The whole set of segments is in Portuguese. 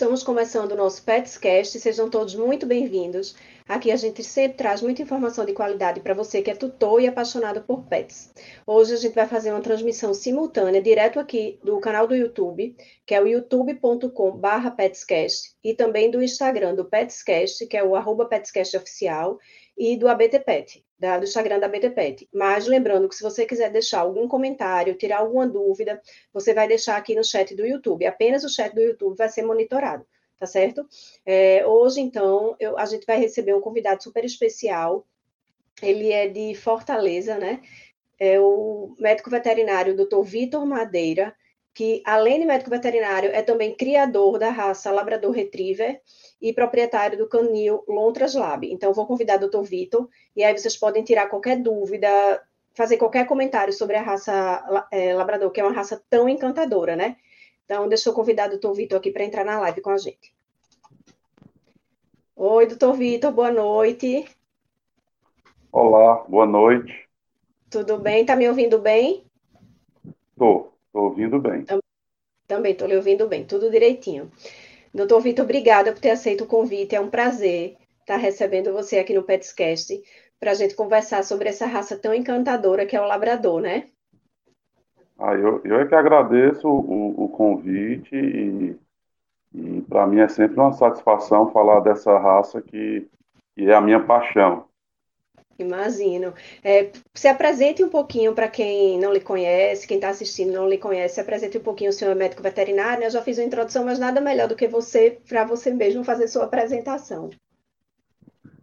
estamos começando o nosso Petscast, sejam todos muito bem-vindos. Aqui a gente sempre traz muita informação de qualidade para você que é tutor e apaixonado por pets. Hoje a gente vai fazer uma transmissão simultânea direto aqui do canal do YouTube, que é o youtube.com/petscast, e também do Instagram do Petscast, que é o arroba Petscast oficial, e do ABTPet, da, do Instagram da ABTPet. Mas lembrando que se você quiser deixar algum comentário, tirar alguma dúvida, você vai deixar aqui no chat do YouTube. Apenas o chat do YouTube vai ser monitorado, tá certo? É, hoje, então, eu, a gente vai receber um convidado super especial. Ele é de Fortaleza, né? É o médico veterinário Dr. Vitor Madeira, que, além de médico veterinário, é também criador da raça Labrador Retriever e proprietário do canil Lontras Lab. Então, vou convidar o doutor Vitor, e aí vocês podem tirar qualquer dúvida, fazer qualquer comentário sobre a raça é, Labrador, que é uma raça tão encantadora, né? Então, deixa eu convidar o doutor Vitor aqui para entrar na live com a gente. Oi, doutor Vitor, boa noite. Olá, boa noite. Tudo bem? Está me ouvindo bem? Estou, estou ouvindo bem. Também estou lhe ouvindo bem, tudo direitinho. Doutor Vitor, obrigada por ter aceito o convite. É um prazer estar recebendo você aqui no Petscast para a gente conversar sobre essa raça tão encantadora que é o labrador, né? Ah, eu, eu é que agradeço o, o convite e, e para mim é sempre uma satisfação falar dessa raça que, que é a minha paixão. Imagino. É, se apresente um pouquinho para quem não lhe conhece, quem está assistindo não lhe conhece, se apresente um pouquinho, o senhor é médico veterinário, eu já fiz a introdução, mas nada melhor do que você, para você mesmo fazer sua apresentação.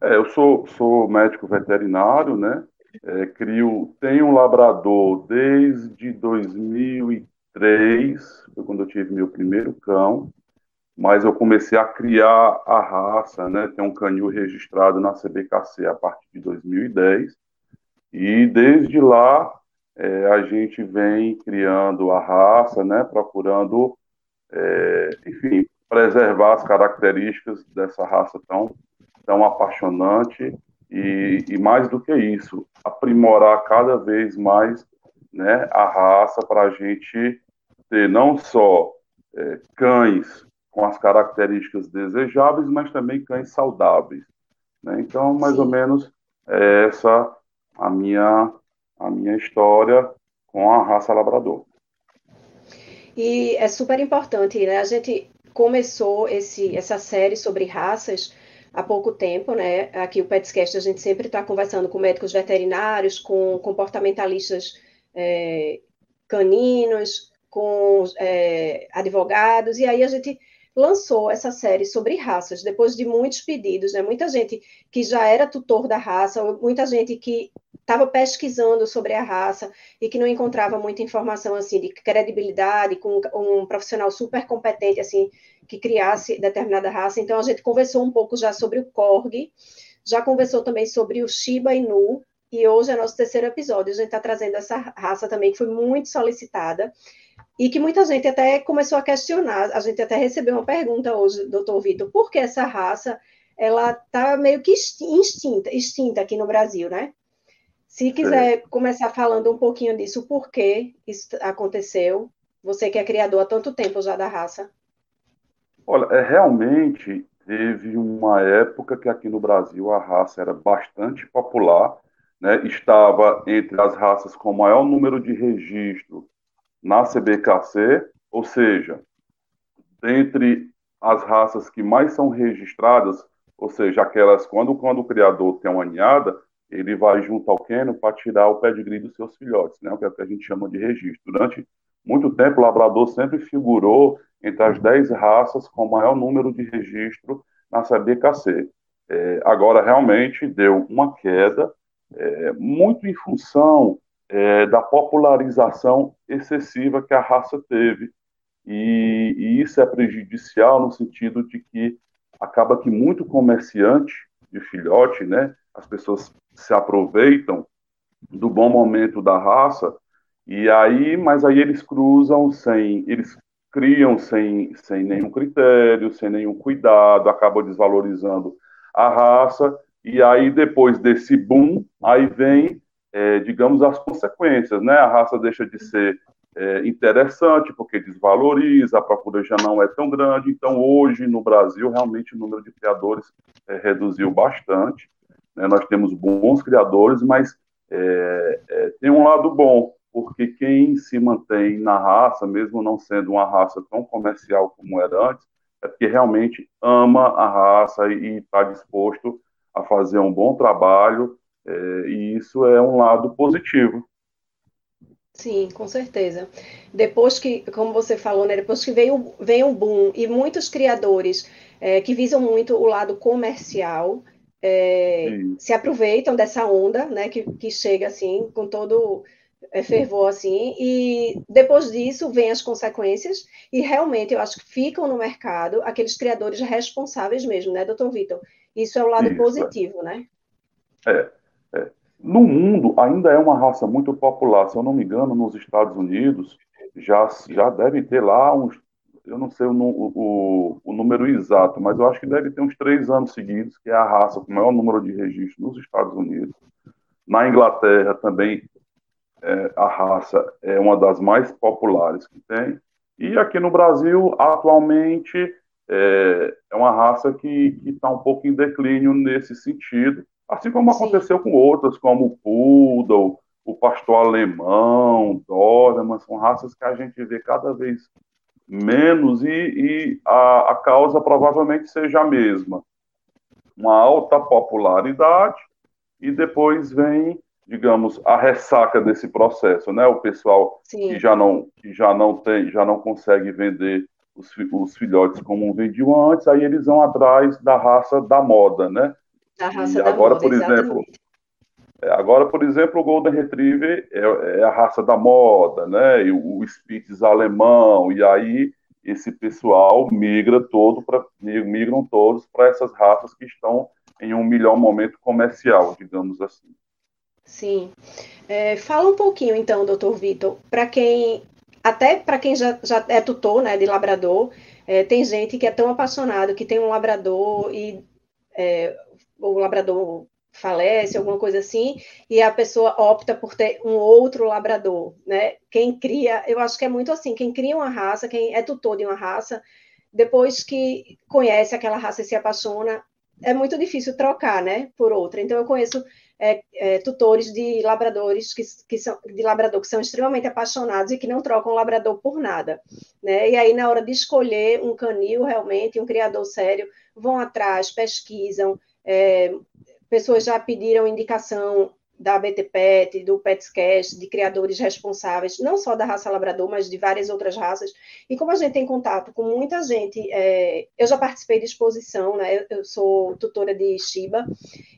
É, eu sou, sou médico veterinário, né? É, crio, tenho um labrador desde 2003, foi quando eu tive meu primeiro cão mas eu comecei a criar a raça, né? Tem um canil registrado na CBKC a partir de 2010 e desde lá é, a gente vem criando a raça, né? Procurando, é, enfim, preservar as características dessa raça tão tão apaixonante e, e mais do que isso, aprimorar cada vez mais, né? A raça para a gente ter não só é, cães com as características desejáveis, mas também cães saudáveis. Né? Então, mais Sim. ou menos é essa a minha a minha história com a raça labrador. E é super importante, né? A gente começou esse, essa série sobre raças há pouco tempo, né? Aqui o Petscast a gente sempre está conversando com médicos veterinários, com comportamentalistas é, caninos, com é, advogados, e aí a gente lançou essa série sobre raças, depois de muitos pedidos, né? Muita gente que já era tutor da raça, muita gente que estava pesquisando sobre a raça e que não encontrava muita informação assim de credibilidade com um profissional super competente assim que criasse determinada raça. Então a gente conversou um pouco já sobre o Korg, já conversou também sobre o Shiba Inu e hoje é nosso terceiro episódio. A gente está trazendo essa raça também que foi muito solicitada e que muita gente até começou a questionar. A gente até recebeu uma pergunta hoje, doutor Vitor, por que essa raça ela está meio que extinta, extinta aqui no Brasil, né? Se quiser começar falando um pouquinho disso, por que isso aconteceu, você que é criador há tanto tempo já da raça. Olha, é, realmente teve uma época que aqui no Brasil a raça era bastante popular, né? estava entre as raças com maior número de registro na CBKC, ou seja, dentre as raças que mais são registradas, ou seja, aquelas quando, quando o criador tem uma ninhada, ele vai junto ao queno para tirar o pedigree dos seus filhotes, né? é o que a gente chama de registro. Durante muito tempo, o labrador sempre figurou entre as 10 raças com maior número de registro na CBKC. É, agora, realmente, deu uma queda, é, muito em função é, da popularização excessiva que a raça teve. E, e, isso é prejudicial no sentido de que acaba que muito comerciante de filhote, né, as pessoas se aproveitam do bom momento da raça e aí, mas aí eles cruzam sem, eles criam sem, sem nenhum critério, sem nenhum cuidado, acabam desvalorizando a raça e aí depois desse boom, aí vem é, digamos, as consequências, né? A raça deixa de ser é, interessante, porque desvaloriza, a procura já não é tão grande. Então, hoje, no Brasil, realmente o número de criadores é, reduziu bastante. Né? Nós temos bons criadores, mas é, é, tem um lado bom, porque quem se mantém na raça, mesmo não sendo uma raça tão comercial como era antes, é porque realmente ama a raça e está disposto a fazer um bom trabalho, é, e isso é um lado positivo. Sim, com certeza. Depois que, como você falou, né, depois que veio, veio um boom e muitos criadores é, que visam muito o lado comercial é, se aproveitam dessa onda, né, que, que chega assim com todo é, fervor assim, e depois disso vem as consequências e realmente eu acho que ficam no mercado aqueles criadores responsáveis mesmo, né, doutor Vitor? Isso é o lado Isso, positivo, né? É, é no mundo ainda é uma raça muito popular. Se eu não me engano, nos Estados Unidos já, já deve ter lá uns, eu não sei o, o, o, número exato, mas eu acho que deve ter uns três anos seguidos, que é a raça com o maior número de registros nos Estados Unidos. Na Inglaterra também é, a raça é uma das mais populares que tem. E aqui no Brasil, atualmente, é, é uma raça que está um pouco em declínio nesse sentido Assim como Sim. aconteceu com outras, como o Poodle, o pastor alemão, Doberman, são raças que a gente vê cada vez menos e, e a, a, causa provavelmente seja a mesma. Uma alta popularidade e depois vem, digamos, a ressaca desse processo, né? O pessoal Sim. que já não que já não tem, já não consegue vender os, os filhotes como vendiam antes, aí eles vão atrás da raça da moda, né? Da raça e da agora, moda, por exemplo, é, agora, por exemplo, o Golden Retriever é, é a raça da moda, né? E o, o Spitz alemão, e aí esse pessoal migra todo para migram todos para essas raças que estão em um melhor momento comercial, digamos assim. Sim. É, fala um pouquinho, então, doutor Vitor, para quem, até para quem já, já é tutor né, de labrador, é, tem gente que é tão apaixonado, que tem um labrador e é, o labrador falece, alguma coisa assim, e a pessoa opta por ter um outro labrador, né? Quem cria, eu acho que é muito assim, quem cria uma raça, quem é tutor de uma raça, depois que conhece aquela raça e se apaixona, é muito difícil trocar, né, por outra. Então eu conheço é, é, tutores de labradores que, que são de labrador que são extremamente apaixonados e que não trocam labrador por nada, né? E aí na hora de escolher um canil realmente, um criador sério, vão atrás, pesquisam, é, pessoas já pediram indicação da BTPET, do PetsCast, de criadores responsáveis, não só da raça labrador, mas de várias outras raças. E como a gente tem contato com muita gente, é, eu já participei de exposição, né? Eu, eu, sou tutora de Shiba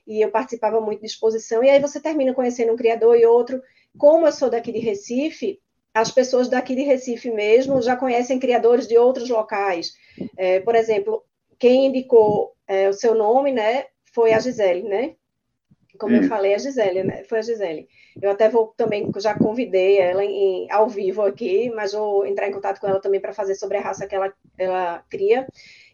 e eu participava muito de exposição. E aí você termina conhecendo um criador e outro. Como eu sou daqui de Recife, as pessoas daqui de Recife mesmo já conhecem criadores de outros locais. É, por exemplo, quem indicou é, o seu nome, né? Foi a Gisele, né? Como eu falei, a Gisele, né? Foi a Gisele. Eu até vou também, já convidei ela em, ao vivo aqui, mas vou entrar em contato com ela também para fazer sobre a raça que ela, ela cria.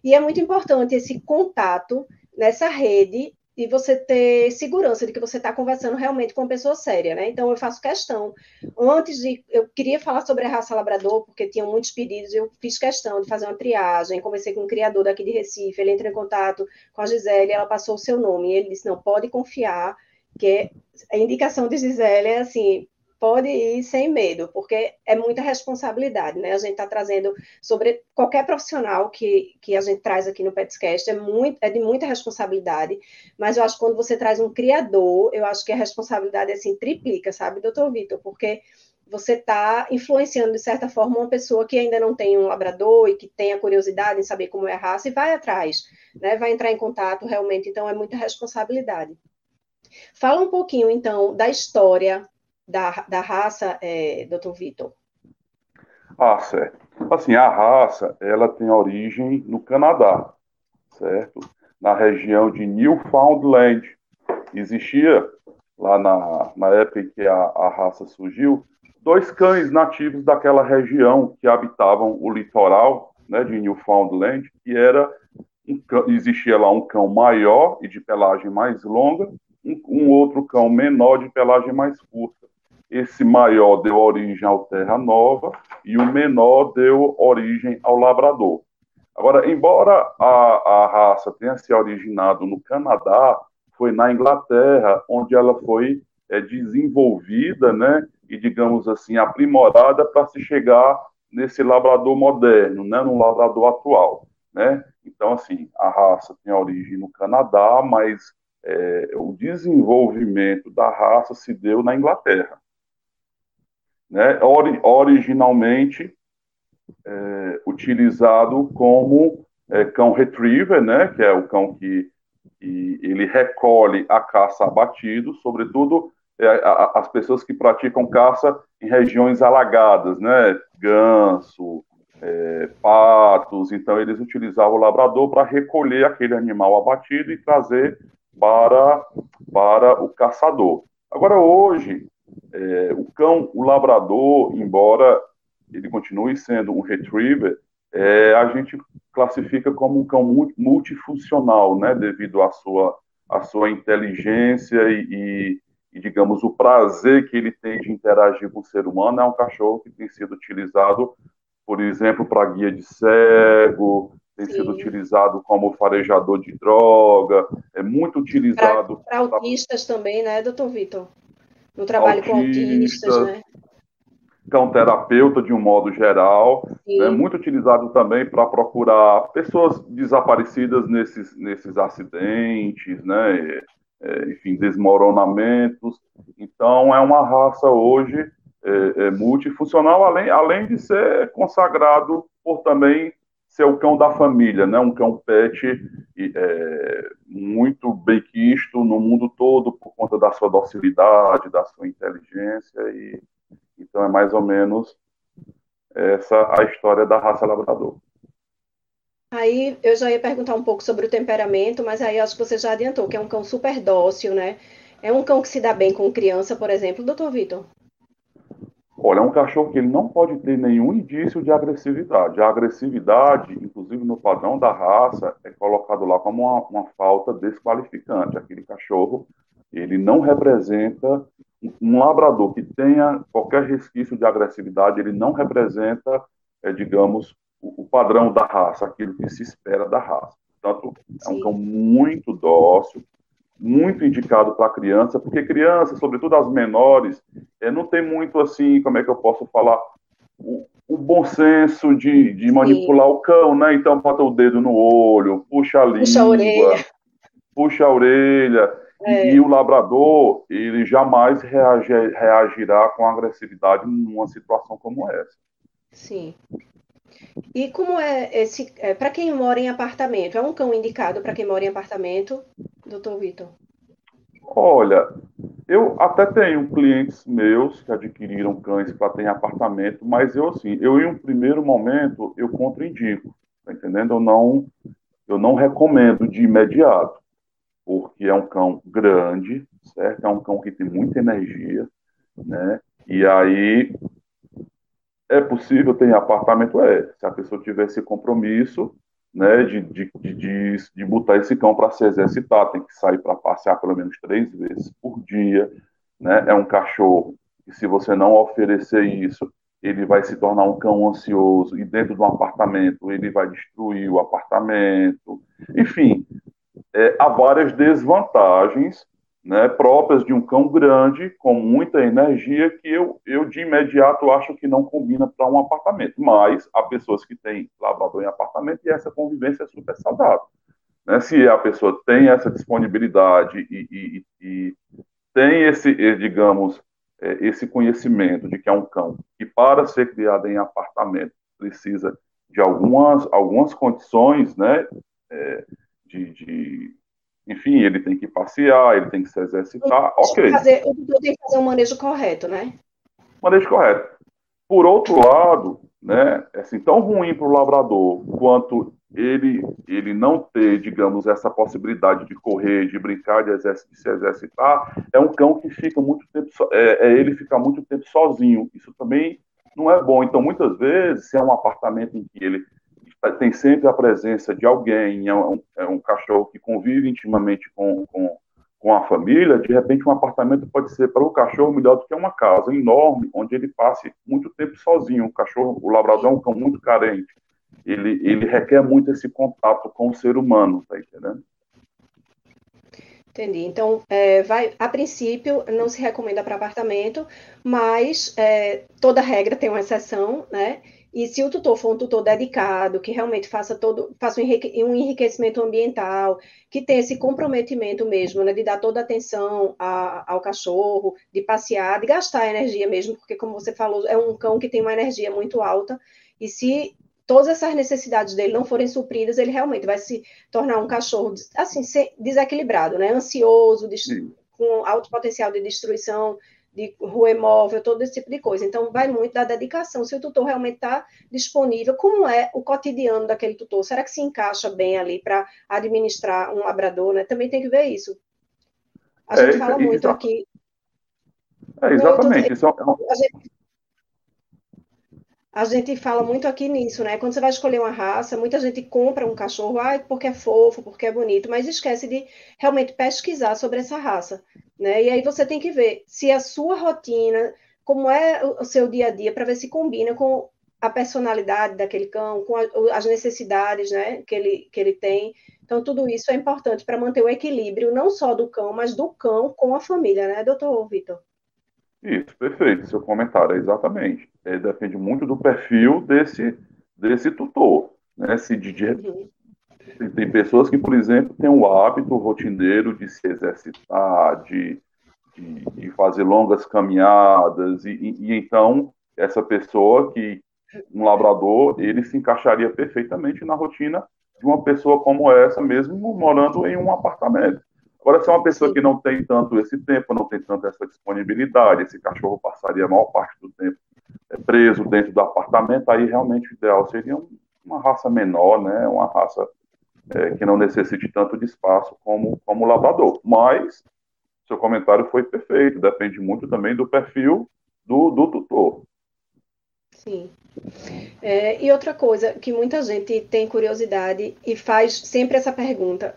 E é muito importante esse contato nessa rede e você ter segurança de que você está conversando realmente com uma pessoa séria, né? Então eu faço questão. Antes de. Eu queria falar sobre a raça labrador, porque tinham muitos pedidos, eu fiz questão de fazer uma triagem, conversei com um criador daqui de Recife, ele entrou em contato com a Gisele, ela passou o seu nome, e ele disse: não, pode confiar, que a indicação de Gisele é assim, pode ir sem medo, porque é muita responsabilidade, né? A gente está trazendo sobre qualquer profissional que, que a gente traz aqui no Petscast, é, muito, é de muita responsabilidade, mas eu acho que quando você traz um criador, eu acho que a responsabilidade, assim, triplica, sabe, doutor Vitor? Porque você está influenciando, de certa forma, uma pessoa que ainda não tem um labrador e que tem a curiosidade em saber como é a raça e vai atrás, né? Vai entrar em contato realmente, então é muita responsabilidade. Fala um pouquinho, então, da história da, da raça, é, doutor Vitor? Ah, certo. Assim, a raça, ela tem origem no Canadá, certo? Na região de Newfoundland. Existia, lá na, na época em que a, a raça surgiu, dois cães nativos daquela região que habitavam o litoral né, de Newfoundland, que era um, existia lá um cão maior e de pelagem mais longa, um, um outro cão menor de pelagem mais curta. Esse maior deu origem ao Terra Nova e o menor deu origem ao Labrador. Agora, embora a, a raça tenha se originado no Canadá, foi na Inglaterra onde ela foi é, desenvolvida, né, e digamos assim aprimorada para se chegar nesse labrador moderno, né, no labrador atual, né? Então assim, a raça tem origem no Canadá, mas é, o desenvolvimento da raça se deu na Inglaterra, né? Ori originalmente é, utilizado como é, cão retriever, né? Que é o cão que, que ele recolhe a caça abatido, sobretudo é, a, as pessoas que praticam caça em regiões alagadas, né? Ganso, é, patos. Então, eles utilizavam o labrador para recolher aquele animal abatido e trazer para, para o caçador. Agora, hoje, é, o cão, o labrador, embora ele continue sendo um retriever, é, a gente classifica como um cão multifuncional, né? Devido à sua, à sua inteligência e, e digamos, o prazer que ele tem de interagir com o ser humano é um cachorro que tem sido utilizado, por exemplo, para guia de cego, tem Sim. sido utilizado como farejador de droga, é muito utilizado... Para autistas pra... também, né, doutor Vitor? No trabalho autistas, com autistas, né? Cão terapeuta, de um modo geral, é né, muito utilizado também para procurar pessoas desaparecidas nesses, nesses acidentes, né? é, enfim, desmoronamentos. Então, é uma raça hoje é, é, multifuncional, além, além de ser consagrado por também ser o cão da família, né? um cão pet é, muito bem quisto no mundo todo por conta da sua docilidade, da sua inteligência. E, então, é mais ou menos essa a história da raça labrador. Aí eu já ia perguntar um pouco sobre o temperamento, mas aí acho que você já adiantou, que é um cão super dócil, né? É um cão que se dá bem com criança, por exemplo, doutor Vitor? Olha, é um cachorro que ele não pode ter nenhum indício de agressividade. A agressividade, inclusive no padrão da raça, é colocado lá como uma, uma falta desqualificante. Aquele cachorro, ele não representa um labrador que tenha qualquer resquício de agressividade, ele não representa, é, digamos, o, padrão da raça, aquilo que se espera da raça. Portanto, é um cão muito dócil, muito indicado para criança, porque crianças, sobretudo as menores, é, não tem muito assim, como é que eu posso falar, o, o bom senso de, de manipular Sim. o cão, né? Então bota o dedo no olho, puxa a língua, puxa a orelha, puxa a orelha. É. E, e, o labrador, ele jamais reagir, reagirá com agressividade numa situação como essa. Sim. E como é esse. É, para quem mora em apartamento, é um cão indicado para quem mora em apartamento, doutor Vitor? Olha, eu até tenho clientes meus que adquiriram cães para ter apartamento, mas eu assim, eu em um primeiro momento eu contraindico, tá entendendo? Eu não, eu não recomendo de imediato, porque é um cão grande, certo? É um cão que tem muita energia, né? E aí é possível ter apartamento? É. Se a pessoa tiver esse compromisso né, de, de, de, de botar esse cão para se exercitar, tem que sair para passear pelo menos três vezes por dia. Né? É um cachorro que, se você não oferecer isso, ele vai se tornar um cão ansioso e dentro de um apartamento ele vai destruir o apartamento. Enfim, é, há várias desvantagens né, próprias de um cão grande, com muita energia, que eu, eu de imediato acho que não combina para um apartamento. Mas há pessoas que têm labrador em apartamento e essa convivência é super saudável. Né? Se a pessoa tem essa disponibilidade e, e, e tem esse, digamos, é, esse conhecimento de que é um cão que, para ser criado em apartamento, precisa de algumas, algumas condições né, é, de, de enfim, ele tem que passear, ele tem que se exercitar, ok. Fazer, o doutor tem que fazer o um manejo correto, né? Manejo correto. Por outro lado, né, é assim, tão ruim para o labrador quanto ele, ele não ter, digamos, essa possibilidade de correr, de brincar, de, exerc de se exercitar, é um cão que fica muito tempo, so, é, é ele fica muito tempo sozinho. Isso também não é bom. Então, muitas vezes, se é um apartamento em que ele tem sempre a presença de alguém, é um, é um cachorro que convive intimamente com, com, com a família, de repente um apartamento pode ser para o cachorro melhor do que uma casa enorme, onde ele passe muito tempo sozinho. O cachorro, o labrador é um cão muito carente. Ele, ele requer muito esse contato com o ser humano, tá entendendo? Entendi. Então, é, vai, a princípio, não se recomenda para apartamento, mas é, toda regra tem uma exceção, né? E se o tutor for um tutor dedicado, que realmente faça todo, faça um enriquecimento ambiental, que tenha esse comprometimento mesmo, né, de dar toda a atenção a, ao cachorro, de passear, de gastar energia mesmo, porque como você falou, é um cão que tem uma energia muito alta, e se todas essas necessidades dele não forem supridas, ele realmente vai se tornar um cachorro assim desequilibrado, né? Ansioso, com alto potencial de destruição de rua imóvel, todo esse tipo de coisa. Então, vai muito da dedicação. Se o tutor realmente está disponível, como é o cotidiano daquele tutor? Será que se encaixa bem ali para administrar um labrador, né? Também tem que ver isso. A gente é, fala muito aqui. É, exatamente. Isso é a gente a gente fala muito aqui nisso, né? Quando você vai escolher uma raça, muita gente compra um cachorro, ah, porque é fofo, porque é bonito, mas esquece de realmente pesquisar sobre essa raça, né? E aí você tem que ver se a sua rotina, como é o seu dia a dia, para ver se combina com a personalidade daquele cão, com a, as necessidades, né, que ele, que ele tem. Então, tudo isso é importante para manter o equilíbrio, não só do cão, mas do cão com a família, né, doutor Vitor? Isso, perfeito, seu comentário, exatamente. É, depende muito do perfil desse, desse tutor. Né? Se de, de, tem pessoas que, por exemplo, têm o hábito rotineiro de se exercitar, de, de, de fazer longas caminhadas, e, e, e, então essa pessoa que, um labrador, ele se encaixaria perfeitamente na rotina de uma pessoa como essa, mesmo morando em um apartamento. Agora, se é uma pessoa que não tem tanto esse tempo, não tem tanto essa disponibilidade, esse cachorro passaria a maior parte do tempo preso dentro do apartamento, aí realmente o ideal seria uma raça menor, né? Uma raça é, que não necessite tanto de espaço como, como labrador. Mas seu comentário foi perfeito, depende muito também do perfil do, do tutor. Sim. É, e outra coisa que muita gente tem curiosidade e faz sempre essa pergunta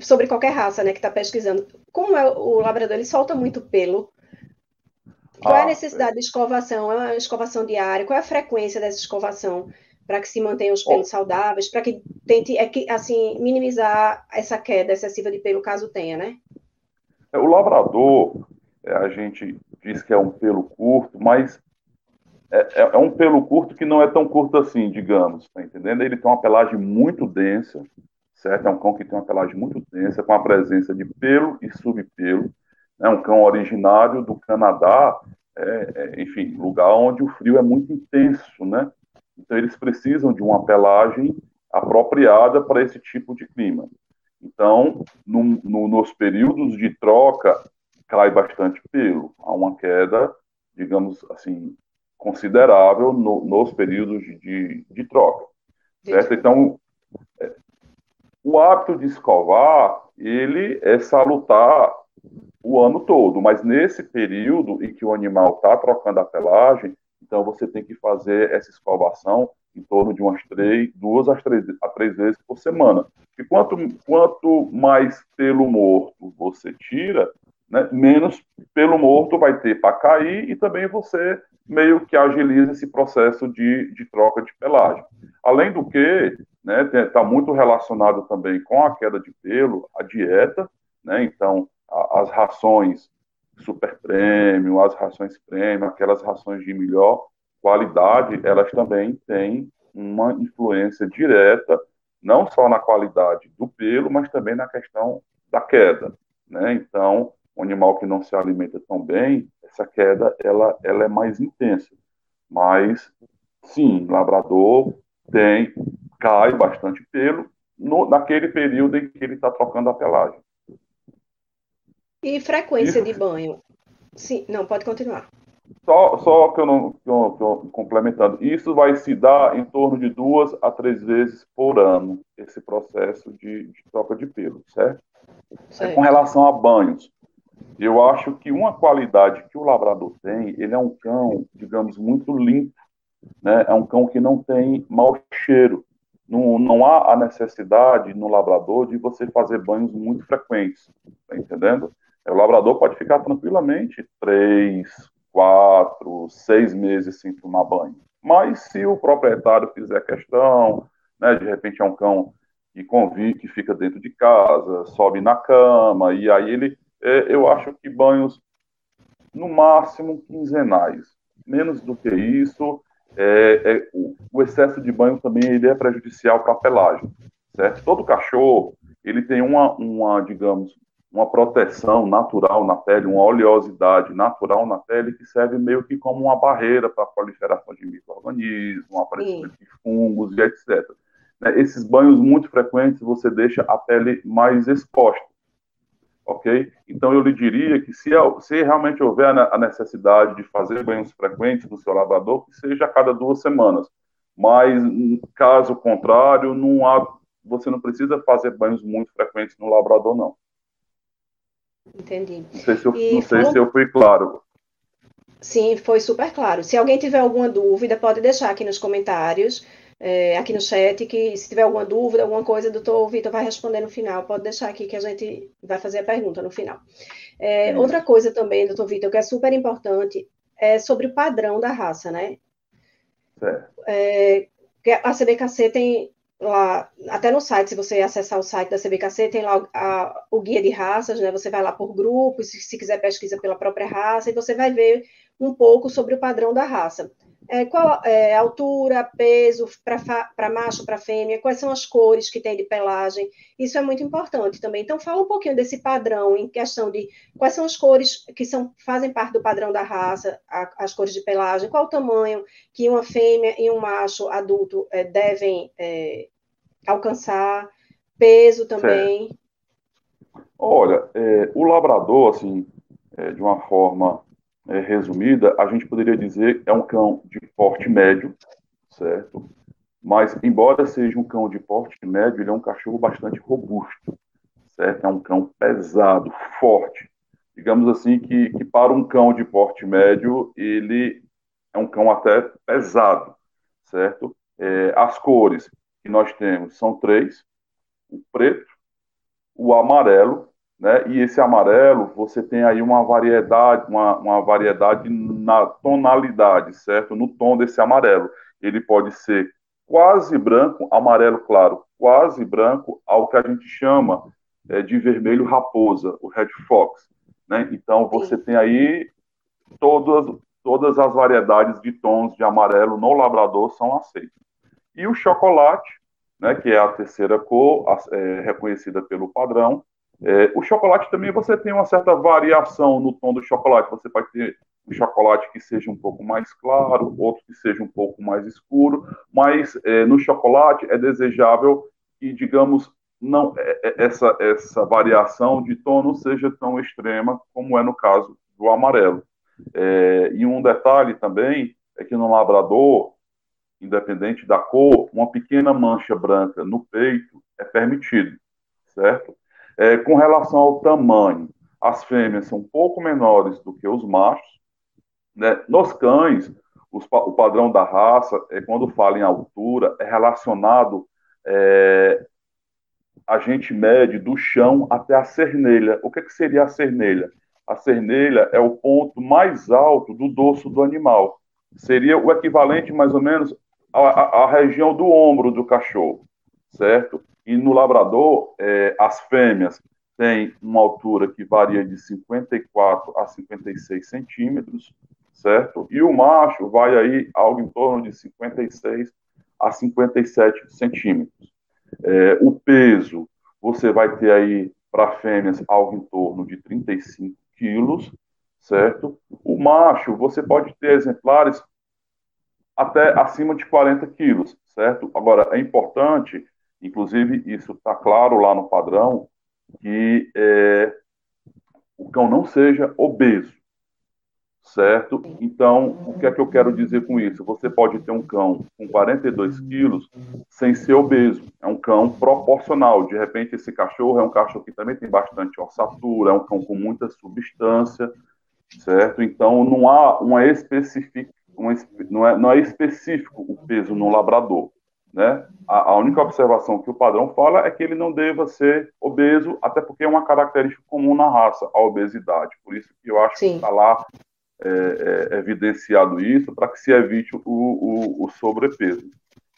sobre qualquer raça, né, que está pesquisando. Como é o labrador? Ele solta muito pelo. Qual é a ah, necessidade de escovação? É uma escovação diária? Qual é a frequência dessa escovação para que se mantenham os pelos saudáveis? Para que tente, é que, assim, minimizar essa queda excessiva de pelo caso tenha, né? É, o labrador, é, a gente diz que é um pelo curto, mas é, é, é, um pelo curto que não é tão curto assim, digamos, tá entendendo? Ele tem uma pelagem muito densa, certo? É um cão que tem uma pelagem muito densa, com a presença de pelo e subpelo. É um cão originário do Canadá, é, é, enfim, lugar onde o frio é muito intenso, né? Então eles precisam de uma pelagem apropriada para esse tipo de clima. Então, no, no, nos períodos de troca, cai bastante pelo, há uma queda, digamos assim, considerável no, nos períodos de, de troca. Certo? Então, é, o hábito de escovar, ele é salutar o ano todo, mas nesse período em que o animal está trocando a pelagem, então você tem que fazer essa escovação em torno de umas três, duas às três, a três vezes por semana. E quanto, quanto mais pelo morto você tira, né, menos pelo morto vai ter para cair e também você meio que agiliza esse processo de, de troca de pelagem. Além do que, está né, tá muito relacionado também com a queda de pelo, a dieta, né, então a, as rações super premium, as rações premium, aquelas rações de melhor qualidade, elas também têm uma influência direta, não só na qualidade do pelo, mas também na questão da queda. Né? Então, um animal que não se alimenta tão bem, essa queda ela, ela é mais intensa. Mas, sim, labrador tem, cai bastante pelo no, naquele período em que ele está trocando a pelagem. E frequência Isso. de banho? Sim, não, pode continuar. Só, só que eu não estou complementando. Isso vai se dar em torno de duas a três vezes por ano, esse processo de, de troca de pelo, certo? certo? É com relação a banhos, eu acho que uma qualidade que o labrador tem, ele é um cão, digamos, muito limpo, né? É um cão que não tem mau cheiro, não, não há a necessidade no labrador de você fazer banhos muito frequentes, tá entendendo? O labrador pode ficar tranquilamente três, quatro, seis meses sem tomar banho. Mas se o proprietário fizer questão, né, de repente é um cão que convive, que fica dentro de casa, sobe na cama, e aí ele, é, eu acho que banhos no máximo quinzenais. Menos do que isso, é, é, o, o, excesso de banho também ele é prejudicial para a pelagem, certo? Todo cachorro ele tem uma, uma, digamos, uma proteção natural na pele, uma oleosidade natural na pele que serve meio que como uma barreira para a proliferação de micro-organismos, aparecimento Sim. de fungos e etc. Né, esses banhos muito frequentes você deixa a pele mais exposta, ok? Então eu lhe diria que se, se realmente houver a necessidade de fazer banhos frequentes no seu labrador, que seja a cada duas semanas. Mas caso contrário, não há, você não precisa fazer banhos muito frequentes no labrador, não. Entendi. Não sei se eu, não sei se eu fui claro. Sim, foi super claro. Se alguém tiver alguma dúvida, pode deixar aqui nos comentários, é, aqui no chat, que se tiver alguma dúvida, alguma coisa, o doutor Vitor vai responder no final. Pode deixar aqui que a gente vai fazer a pergunta no final. É, outra coisa também, doutor Vitor, que é super importante, é sobre o padrão da raça, né? É, a CBKC tem lá, até no site, se você acessar o site da CBKC, tem lá a, o guia de raças, né? Você vai lá por grupos, se, se, quiser pesquisa pela própria raça, e você vai ver um pouco sobre o padrão da raça. É, qual é, altura, peso para macho, para fêmea, quais são as cores que tem de pelagem, isso é muito importante também. Então, fala um pouquinho desse padrão em questão de quais são as cores que são, fazem parte do padrão da raça, a, as cores de pelagem, qual o tamanho que uma fêmea e um macho adulto é, devem é, alcançar, peso também. Certo. Olha, é, o labrador, assim, é, de uma forma é, resumida, a gente poderia dizer é um cão de porte médio, certo? Mas, embora seja um cão de porte médio, ele é um cachorro bastante robusto, certo? É um cão pesado, forte. Digamos assim que, que para um cão de porte médio, ele é um cão até pesado, certo? É, as cores que nós temos são três: o preto, o amarelo, né? E esse amarelo, você tem aí uma variedade, uma, uma variedade na tonalidade, certo? No tom desse amarelo. Ele pode ser quase branco, amarelo claro, quase branco, ao que a gente chama é, de vermelho raposa, o red fox. Né? Então você tem aí todas, todas as variedades de tons de amarelo no labrador são aceitas. E o chocolate, né, que é a terceira cor é, reconhecida pelo padrão. É, o chocolate também você tem uma certa variação no tom do chocolate. Você pode ter um chocolate que seja um pouco mais claro, outro que seja um pouco mais escuro, mas é, no chocolate é desejável que, digamos, não é, é, essa, essa variação de tom não seja tão extrema como é no caso do amarelo. É, e um detalhe também é que no labrador independente da cor, uma pequena mancha branca no peito é permitido, certo? É, com relação ao tamanho, as fêmeas são um pouco menores do que os machos. Né? Nos cães, os, o padrão da raça, é, quando fala em altura, é relacionado é, a gente mede do chão até a cernelha. O que, que seria a cernelha? A cernelha é o ponto mais alto do dorso do animal. Seria o equivalente, mais ou menos, a, a, região do ombro do cachorro, certo? E no labrador, é, as fêmeas têm uma altura que varia de 54 a 56 centímetros, certo? E o macho vai aí algo em torno de 56 a 57 centímetros. É, o peso, você vai ter aí para fêmeas algo em torno de 35 quilos, certo? O macho, você pode ter exemplares até acima de 40 quilos, certo? Agora, é importante, inclusive isso está claro lá no padrão, que é, o cão não seja obeso, certo? Então, o que é que eu quero dizer com isso? Você pode ter um cão com 42 quilos sem ser obeso. É um cão proporcional. De repente, esse cachorro é um cachorro que também tem bastante ossatura, é um cão com muita substância, certo? Então, não há uma especific, um, não, é, não é específico o peso no labrador, né? A, a, única observação que o padrão fala é que ele não deva ser obeso, até porque é uma característica comum na raça, a obesidade. Por isso que eu acho Sim. que está lá é, é, evidenciado isso, para que se evite o, o, o, sobrepeso.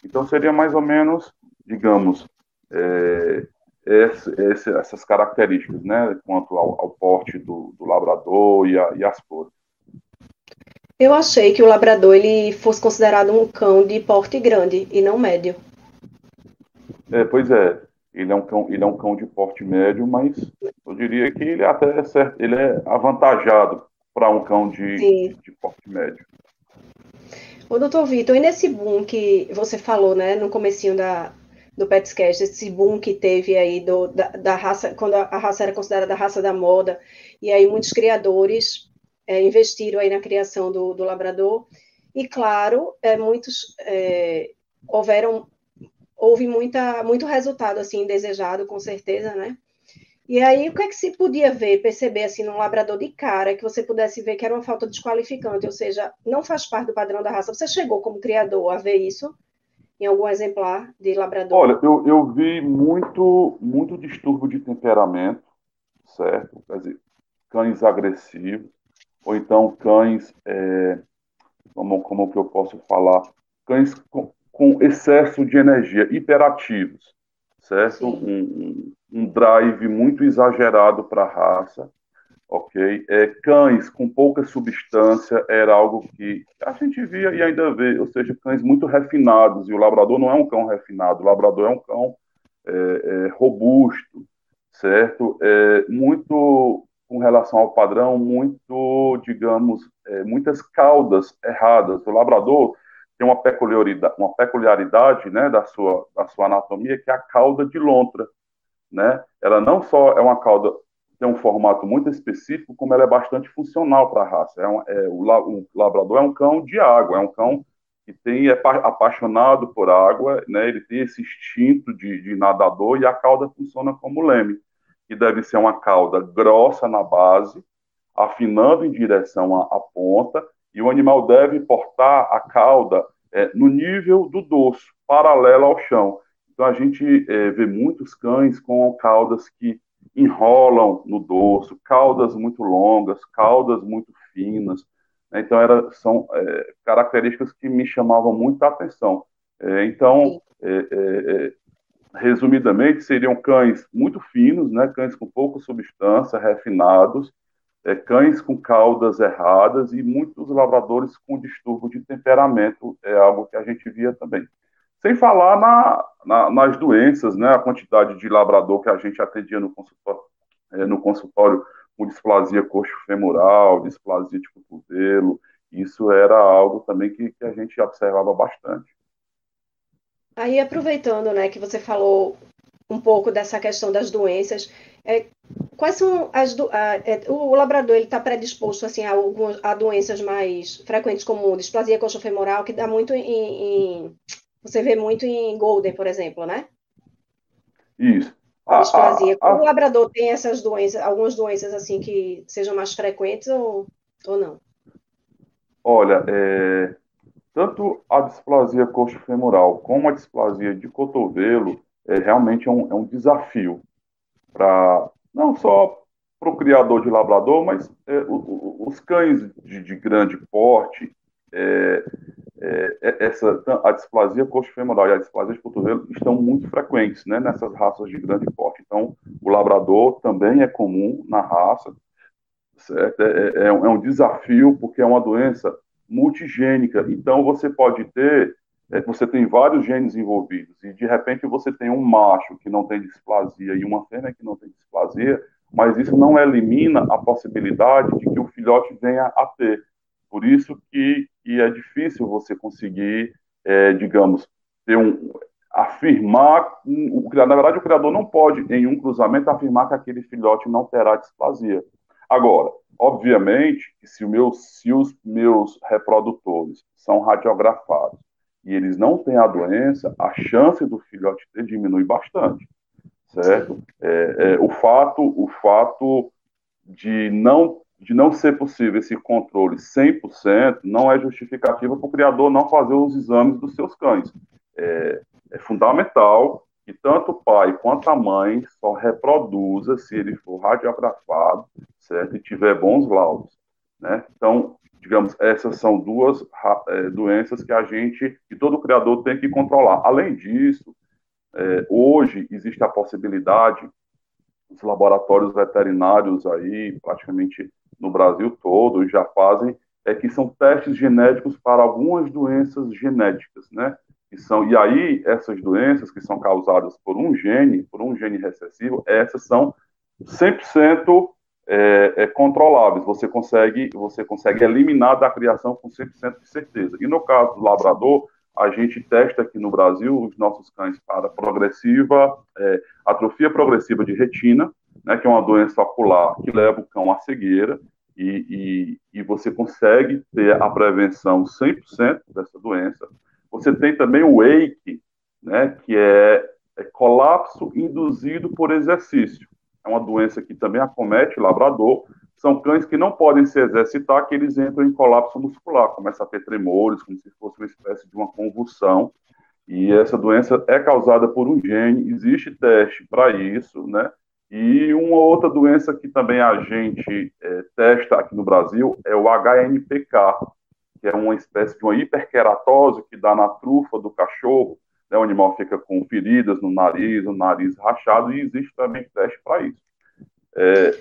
Então, seria mais ou menos, digamos, é, esse, esse, essas características, né, quanto ao, ao porte do, do labrador e, a, e as cores. Eu achei que o labrador ele fosse considerado um cão de porte grande e não médio. É, pois é. Ele é um cão, ele é um cão de porte médio, mas eu diria que ele até é certo, ele é avantajado para um cão de, de porte médio. Ô, doutor Vitor, e nesse boom que você falou, né, no comecinho da, do Petscast, esse boom que teve aí do, da, da raça, quando a, a raça era considerada a raça da moda, e aí muitos criadores é, investiram aí na criação do, do labrador. E, claro, é, muitos é, houveram, houve muita, muito resultado assim desejado, com certeza, né? E aí, o que é que se podia ver, perceber assim num labrador de cara, que você pudesse ver que era uma falta desqualificante, ou seja, não faz parte do padrão da raça. Você chegou como criador a ver isso em algum exemplar de labrador? Olha, eu, eu vi muito, muito distúrbio de temperamento, certo? Quer dizer, cães agressivos, ou então cães, é, como, como que eu posso falar, cães com, com excesso de energia, hiperativos, certo? Um, um, drive muito exagerado para a raça, ok? É, cães com pouca substância era algo que a gente via e ainda vê, ou seja, cães muito refinados, e o labrador não é um cão refinado, o labrador é um cão é, é, robusto, certo? É, muito com relação ao padrão, muito, digamos, é, muitas caudas erradas. O labrador tem uma peculiaridade, uma peculiaridade né, da, sua, da sua anatomia, que é a cauda de lontra. Né? Ela não só é uma cauda, tem um formato muito específico, como ela é bastante funcional para a raça. É, um, é o, o, labrador é um cão de água, é um cão que tem é apaixonado por água, né? ele tem esse instinto de, de nadador e a cauda funciona como leme que deve ser uma cauda grossa na base, afinando em direção à, à ponta, e o animal deve portar a cauda é, no nível do dorso, paralelo ao chão. Então a gente é, vê muitos cães com caudas que enrolam no dorso, caudas muito longas, caudas muito finas. Né? Então era, são é, características que me chamavam muita atenção. É, então resumidamente, seriam cães muito finos, né, cães com pouca substância, refinados, é, cães com caudas erradas e muitos lavradores com distúrbio de temperamento, é algo que a gente via também. Sem falar na, na, nas doenças, né, a quantidade de labrador que a gente atendia no consultório, é, no consultório com displasia coxo-femoral, displasia de cotovelo, isso era algo também que, que a gente observava bastante. Aí, aproveitando, né, que você falou um pouco dessa questão das doenças, é, quais são as do, a, é, o labrador ele está predisposto assim a, algumas, a doenças mais frequentes como displasia coxofemoral que dá muito em, em, você vê muito em golden por exemplo né? Isso. A displasia. a, o labrador tem essas doenças algumas doenças assim que sejam mais frequentes ou, ou não? Olha é, tanto a displasia coxo-femoral como a displasia de cotovelo é, realmente é um, é um desafio para não só para o criador de labrador, mas é, o, o, os cães de, de grande porte, é, é, é essa, a displasia coxo-femoral e a displasia de cotovelo estão muito frequentes né, nessas raças de grande porte. Então, o labrador também é comum na raça, certo? É, é, é um desafio, porque é uma doença multigênica. Então, você pode ter, é, você tem vários genes envolvidos, e de repente você tem um macho que não tem displasia e uma fêmea que não tem displasia, mas isso não elimina a possibilidade de que o filhote venha a ter. Por isso que, que é difícil você conseguir, é, digamos, ter um, afirmar, um, na verdade o criador não pode, em um cruzamento, afirmar que aquele filhote não terá displasia. Agora, obviamente, que se, meu, se os meus reprodutores são radiografados e eles não têm a doença, a chance do filhote ter diminui bastante, certo? É, é, o fato, o fato de não de não ser possível esse controle 100% não é justificativa para o criador não fazer os exames dos seus cães. É, é fundamental que tanto o pai quanto a mãe só reproduza se ele for radiografado, certo? E tiver bons laudos, né? Então, digamos, essas são duas é, doenças que a gente, que todo criador tem que controlar. Além disso, é, hoje existe a possibilidade, os laboratórios veterinários aí, praticamente no Brasil todo, já fazem, é que são testes genéticos para algumas doenças genéticas, né? São, e aí essas doenças que são causadas por um gene, por um gene recessivo, essas são 100% é, é, controláveis. Você consegue, você consegue eliminar da criação com 100% de certeza. E no caso do labrador, a gente testa aqui no Brasil os nossos cães para progressiva, é, atrofia progressiva de retina, né, que é uma doença ocular que leva o cão à cegueira, e, e, e você consegue ter a prevenção 100% dessa doença você tem também o wake, né, que é, é colapso induzido por exercício. É uma doença que também acomete labrador. São cães que não podem se exercitar, que eles entram em colapso muscular, começa a ter tremores, como se fosse uma espécie de uma convulsão. E essa doença é causada por um gene, existe teste para isso, né? E uma outra doença que também a gente é, testa aqui no Brasil é o HNPK, que é uma espécie de uma hiperqueratose que dá na trufa do cachorro, né, o animal fica com feridas no nariz, o nariz rachado, e existe também teste para isso. É,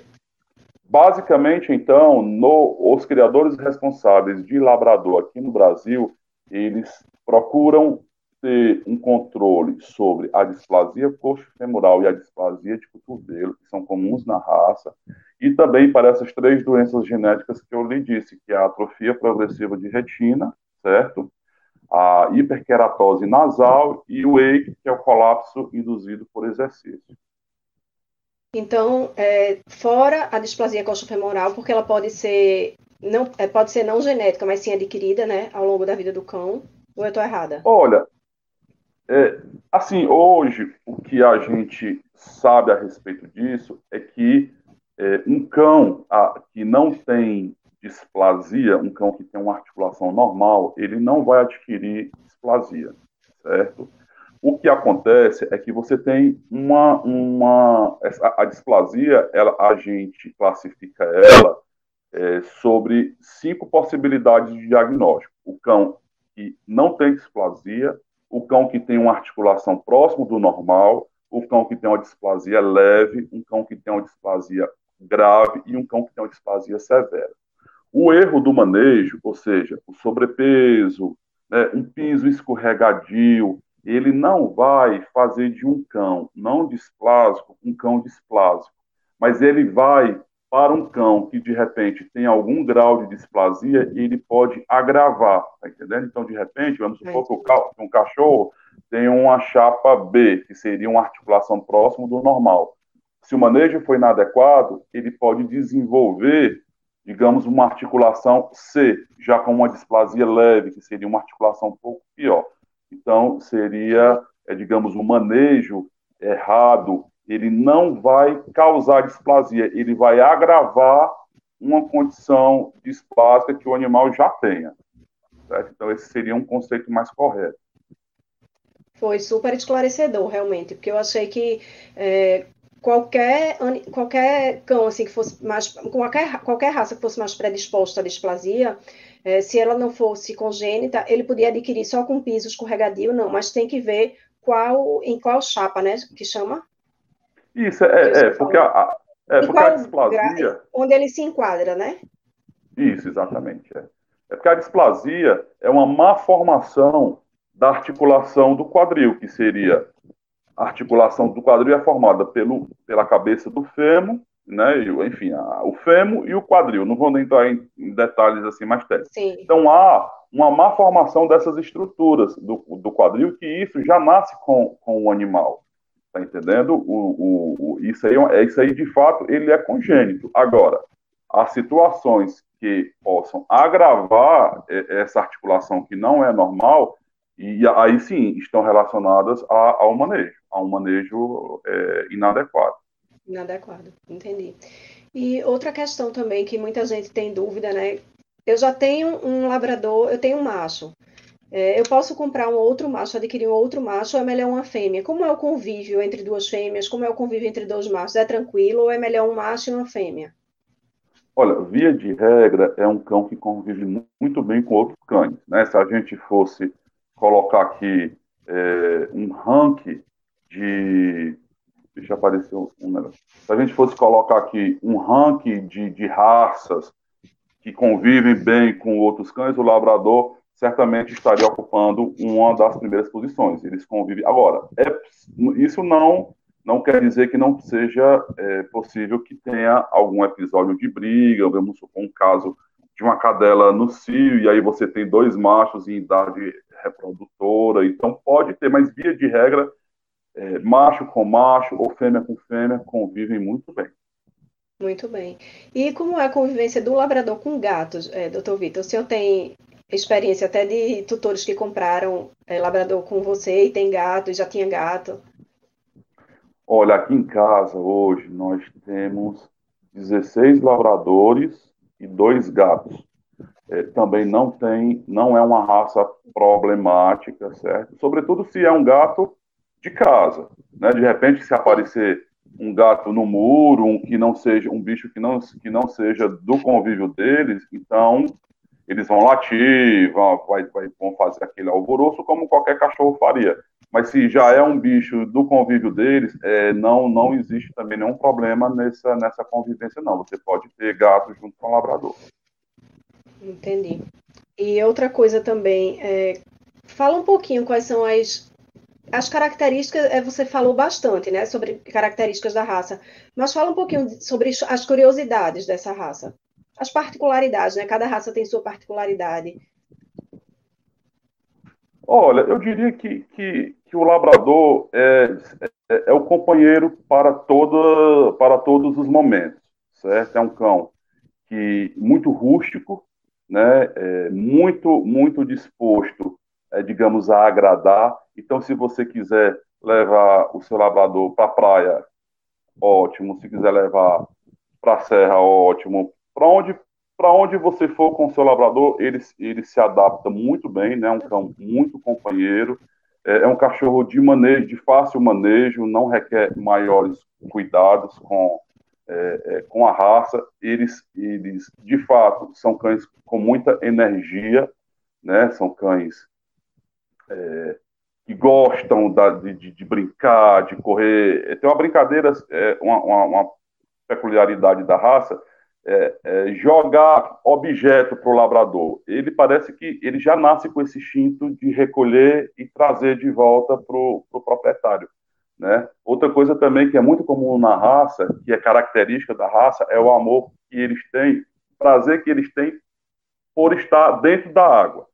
basicamente, então, no, os criadores responsáveis de labrador aqui no Brasil, eles procuram ter um controle sobre a displasia coxo-femoral e a displasia de cotovelo, que são comuns na raça, e também para essas três doenças genéticas que eu lhe disse, que é a atrofia progressiva de retina, certo? A hiperqueratose nasal e o EIC, que é o colapso induzido por exercício. Então, é, fora a displasia coxo-femoral, porque ela pode ser não é, pode ser não genética, mas sim adquirida, né, ao longo da vida do cão. Ou eu estou errada? Olha, é, assim, hoje o que a gente sabe a respeito disso é que é, um cão a, que não tem displasia, um cão que tem uma articulação normal, ele não vai adquirir displasia, certo? O que acontece é que você tem uma, uma a, a displasia, ela, a gente classifica ela é, sobre cinco possibilidades de diagnóstico. O cão que não tem displasia, o cão que tem uma articulação próximo do normal, o cão que tem uma displasia leve, um cão que tem uma displasia grave e um cão que tem uma displasia severa. O erro do manejo, ou seja, o sobrepeso, né, um piso escorregadio, ele não vai fazer de um cão não displásico um cão displásico, mas ele vai para um cão que de repente tem algum grau de displasia, ele pode agravar, tá entendendo? Então, de repente, vamos supor que um cachorro tem uma chapa B, que seria uma articulação próximo do normal se o manejo foi inadequado, ele pode desenvolver, digamos, uma articulação C, já com uma displasia leve, que seria uma articulação um pouco pior. Então, seria, é, digamos, um manejo errado, ele não vai causar displasia, ele vai agravar uma condição displásica que o animal já tenha. Certo? Então, esse seria um conceito mais correto. Foi super esclarecedor, realmente, porque eu achei que é, qualquer, qualquer cão assim que fosse mais qualquer, qualquer raça que fosse mais predisposta à displasia, é, se ela não fosse congênita, ele podia adquirir só com piso escorregadio, não, mas tem que ver qual em qual chapa, né, que chama? Isso, é, é porque a, é porque a displasia... Onde ele se enquadra, né? Isso, exatamente. É. é porque a displasia é uma má formação da articulação do quadril, que seria a articulação do quadril é formada pelo, pela cabeça do fêmur, né, enfim, a, o fêmur e o quadril. Não vou entrar em, em detalhes assim mais técnicos. Então há uma má formação dessas estruturas do, do quadril, que isso já nasce com, com o animal. Tá entendendo? O, o, o, isso, aí, é, isso aí, de fato, ele é congênito. Agora, as situações que possam agravar essa articulação que não é normal, e aí sim estão relacionadas a, ao manejo, a um manejo é, inadequado. Inadequado, entendi. E outra questão também que muita gente tem dúvida, né? Eu já tenho um labrador, eu tenho um macho. é, eu posso comprar um outro macho, adquirir um outro macho, ou é melhor uma fêmea? Como é o convívio entre duas fêmeas? Como é o convívio entre dois machos? É tranquilo ou é melhor um macho e uma fêmea? Olha, via de regra, é um cão que convive muito bem com outros cães. Né? Se a gente fosse colocar aqui é, um ranking de. Deixa aparecer um negócio. Se a gente fosse colocar aqui um ranking de, de raças que convivem bem com outros cães, o labrador certamente estaria ocupando uma das primeiras posições. Eles convivem. Agora, é, isso não não quer dizer que não seja é, possível que tenha algum episódio de briga, vamos supor um caso de uma cadela no cio, e aí você tem dois machos em idade reprodutora, então pode ter, mas via de regra, é, macho com macho ou fêmea com fêmea convivem muito bem. Muito bem. E como é a convivência do labrador com gatos, é, doutor Vitor? O senhor tem experiência até de tutores que compraram é, labrador com você e tem gato, e já tinha gato? Olha, aqui em casa hoje nós temos 16 labradores e dois gatos. É, também não tem, não é uma raça problemática, certo? Sobretudo se é um gato de casa, né? De repente, se aparecer um gato no muro, um que não seja um bicho que não que não seja do convívio deles, então eles vão latir, vão, vai, vai, vão fazer aquele alvoroço como qualquer cachorro faria. Mas se já é um bicho do convívio deles, é, não, não existe também nenhum problema nessa, nessa convivência, não. Você pode ter gato junto com labrador. Entendi. E outra coisa também, é, fala um pouquinho quais são as, as características, é, você falou bastante, né, sobre características da raça, mas fala um pouquinho sobre as curiosidades dessa raça, as particularidades, né, cada raça tem sua particularidade. Olha, eu diria que, que, que o labrador é, é, é, o companheiro para, toda, para todos os momentos, certo? É um cão que muito rústico, né? É muito, muito disposto, é, digamos, a agradar. Então, se você quiser levar o seu labrador para a praia, ótimo. Se quiser levar para a serra, ótimo. Para onde para onde você for com o seu labrador, ele, ele se adapta muito bem, né? É um cão muito companheiro, é, é, um cachorro de manejo, de fácil manejo, não requer maiores cuidados com, é, é, com a raça. Eles, eles, de fato, são cães com muita energia, né? São cães é, que gostam da, de, de, brincar, de correr. Tem uma brincadeira, é, uma, uma, uma peculiaridade da raça é, é, jogar objeto para o labrador. Ele parece que ele já nasce com esse instinto de recolher e trazer de volta para o pro proprietário. Né? Outra coisa também que é muito comum na raça, que é característica da raça, é o amor que eles têm, o prazer que eles têm por estar dentro da água.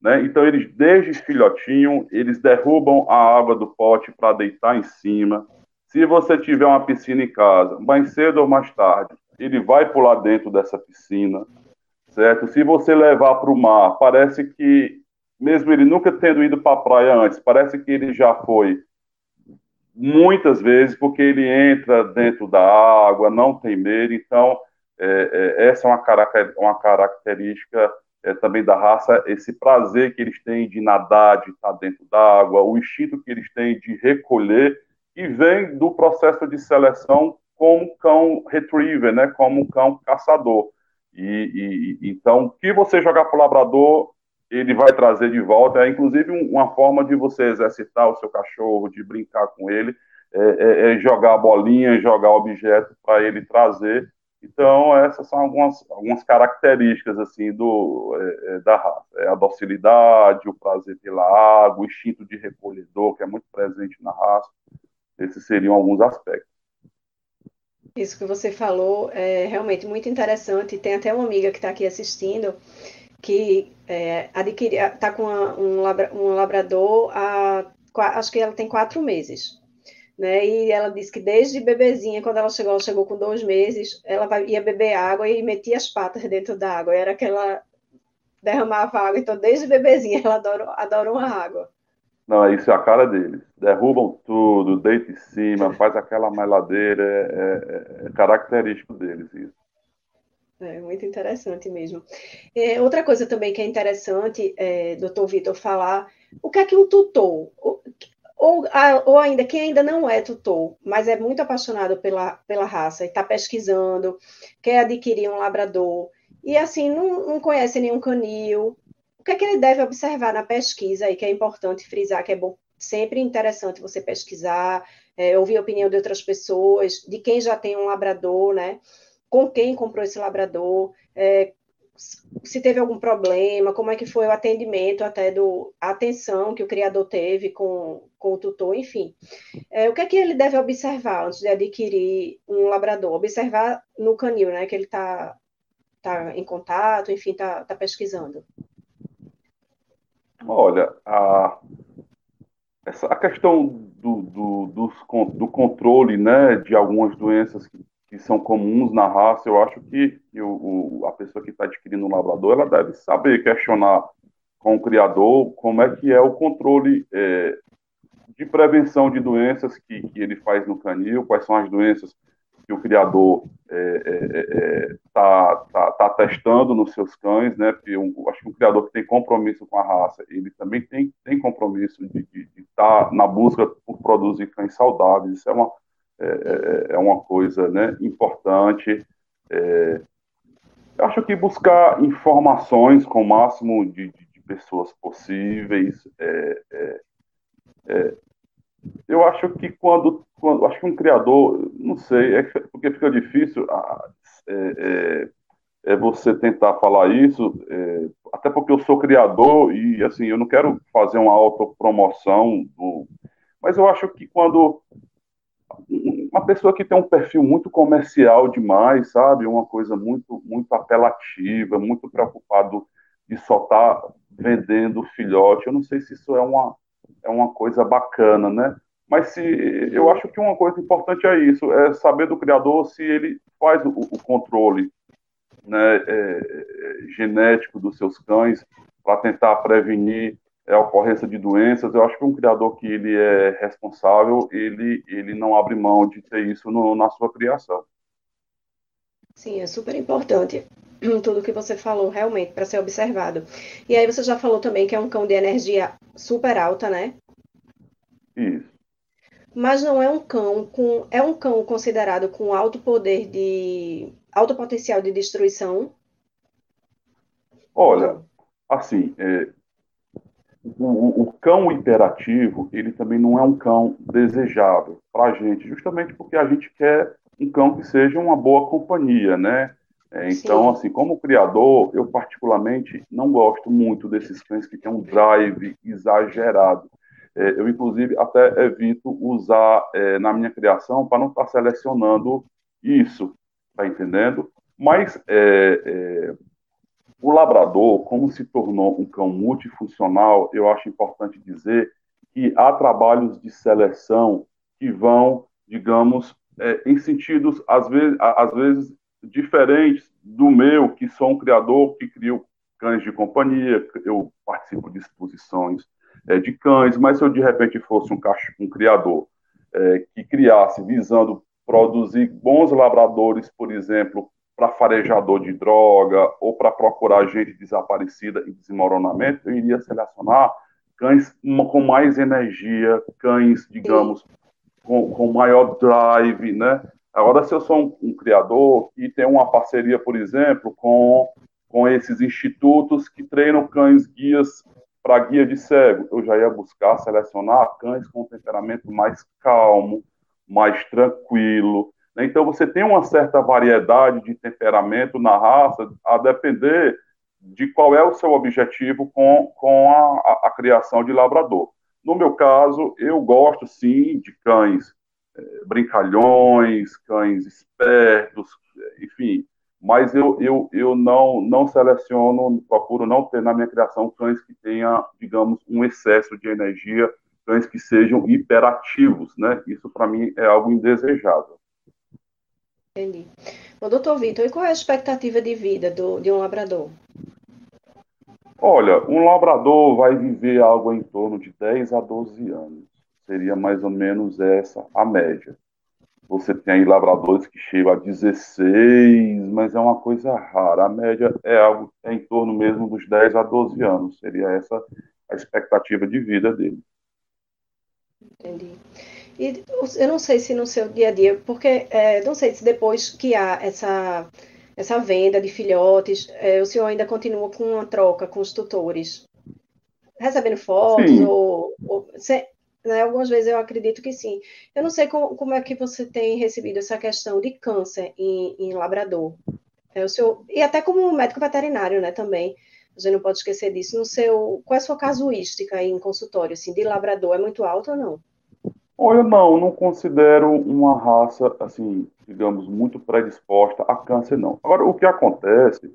Né? Então, eles, desde filhotinho, eles derrubam a água do pote para deitar em cima. Se você tiver uma piscina em casa, mais cedo ou mais tarde, ele vai pular dentro dessa piscina, certo? Se você levar para o mar, parece que, mesmo ele nunca tendo ido para a praia antes, parece que ele já foi muitas vezes, porque ele entra dentro da água, não tem medo. Então, é, é, essa é uma, uma característica é, também da raça, esse prazer que eles têm de nadar, de estar dentro da água, o instinto que eles têm de recolher, e vem do processo de seleção como cão retriever, né, como cão caçador. E, e então, o que você jogar para o labrador, ele vai trazer de volta. É inclusive uma forma de você exercitar o seu cachorro, de brincar com ele, é, é, é jogar bolinha, jogar objeto para ele trazer. Então, essas são algumas, algumas características assim do, é, é da raça. É a docilidade, o prazer pela água, o instinto de recolhedor, que é muito presente na raça. Esses seriam alguns aspectos. Isso que você falou é realmente muito interessante. Tem até uma amiga que está aqui assistindo que é, está com uma, um, labra, um labrador há, acho que ela tem quatro meses. Né? E ela disse que desde bebezinha, quando ela chegou, ela chegou com dois meses, ela ia beber água e metia as patas dentro da água. Era que ela derramava água. Então, desde bebezinha, ela adora, adora uma água. Não, isso é a cara deles. Derrubam tudo, deitam em cima, faz aquela meladeira, é, é, é característico deles isso. É muito interessante mesmo. É, outra coisa também que é interessante, é, doutor Vitor, falar o que é que um tutor, ou, ou ainda quem ainda não é tutor, mas é muito apaixonado pela, pela raça e está pesquisando, quer adquirir um labrador, e assim não, não conhece nenhum canil, que é que ele deve observar na pesquisa aí, que é importante frisar, que é bom, sempre interessante você pesquisar, é, ouvir a opinião de outras pessoas, de quem já tem um labrador, né? com quem comprou esse labrador, é, se teve algum problema, como é que foi o atendimento até do a atenção que o criador teve com, com o tutor, enfim. É, o que é que ele deve observar antes de adquirir um labrador? Observar no canil, né, que ele está tá em contato, enfim, está tá pesquisando. Olha, a, essa, a questão do, do, do, do controle né, de algumas doenças que que são comuns na raça, eu acho que, o, a pessoa que está adquirindo um labrador, ela deve saber questionar com o criador como é que é o controle é, de prevenção de doenças que, que, ele faz no canil, quais são as doenças que o criador está é, é, é tá, tá, tá testando nos seus cães, né? Porque eu acho que um criador que tem compromisso com a raça, ele também tem, tem compromisso de estar tá na busca por produzir cães saudáveis. Isso é uma é, é, é uma coisa né, importante. É, acho que buscar informações com o máximo de, de, de pessoas possíveis. É, é, é, eu acho que quando, quando, acho que um criador, não sei, é porque fica difícil é, é, você tentar falar isso, até porque eu sou criador e assim eu não quero fazer uma autopromoção do, mas eu acho que quando uma pessoa que tem um perfil muito comercial demais, sabe? Uma coisa muito, muito apelativa, muito preocupado de só estar tá vendendo filhote. Eu não sei se isso é uma, é uma coisa bacana, né? Mas se, eu acho que uma coisa importante é isso, é saber do criador se ele faz o, o controle né, é, é, genético dos seus cães para tentar prevenir a ocorrência de doenças. Eu acho que um criador que ele é responsável, ele, ele não abre mão de ter isso no, na sua criação. Sim, é super importante tudo que você falou, realmente, para ser observado. E aí você já falou também que é um cão de energia super alta, né? Isso. Mas não é um cão com. É um cão considerado com alto poder de. alto potencial de destruição? Olha, assim, é, o, o, cão hiperativo, ele também não é um cão desejável para a gente, justamente porque a gente quer um cão que seja uma boa companhia, né? É, então, Sim. assim, como criador, eu particularmente não gosto muito desses cães que têm um drive exagerado. É, eu, inclusive, até evito usar é, na minha criação para não estar tá selecionando isso, tá entendendo? Mas é, é, o labrador, como se tornou um cão multifuncional, eu acho importante dizer que há trabalhos de seleção que vão, digamos, é, em sentidos, às vezes, às vezes, diferentes do meu, que sou um criador que crio cães de companhia, eu participo de exposições é, de cães, mas se eu de repente fosse um, cacho, um criador é, que criasse visando produzir bons labradores, por exemplo, para farejador de droga ou para procurar gente desaparecida em desmoronamento, eu iria selecionar cães com mais energia, cães, digamos, com, com maior drive, né? Agora, se eu sou um, um, criador e tem uma parceria, por exemplo, com, com esses institutos que treinam cães guias para guia de cego, eu já ia buscar selecionar cães com temperamento mais calmo, mais tranquilo, né? Então, você tem uma certa variedade de temperamento na raça, a depender de qual é o seu objetivo com, com a, a, a criação de labrador. No meu caso, eu gosto sim de cães é, brincalhões, cães espertos, enfim, mas eu, eu, eu não, não seleciono, procuro não ter na minha criação cães que tenham, digamos, um excesso de energia, cães que sejam hiperativos, né? Isso para mim é algo indesejável. Entendi. Bom, doutor Vitor, e qual é a expectativa de vida do, de um labrador? Olha, um labrador vai viver algo em torno de 10 a 12 anos. Seria mais ou menos essa a média. Você tem aí labradores que chegam a 16, mas é uma coisa rara. A média é algo é em torno mesmo dos 10 a 12 anos. Seria essa a expectativa de vida dele. Entendi. E eu não sei se no seu dia a dia, porque é, não sei se depois que há essa, essa venda de filhotes, é, o senhor ainda continua com uma troca com os tutores, recebendo fotos ou, ou se, né, algumas vezes eu acredito que sim. Eu não sei como, como, é que você tem recebido essa questão de câncer em, em labrador. É, o seu, e até como médico veterinário, né, também. A gente não pode esquecer disso. No seu, qual é a sua casuística em consultório, assim, de labrador? É muito alto ou não? Olha, não, não considero uma raça, assim, digamos, muito predisposta a câncer, não. Agora, o que acontece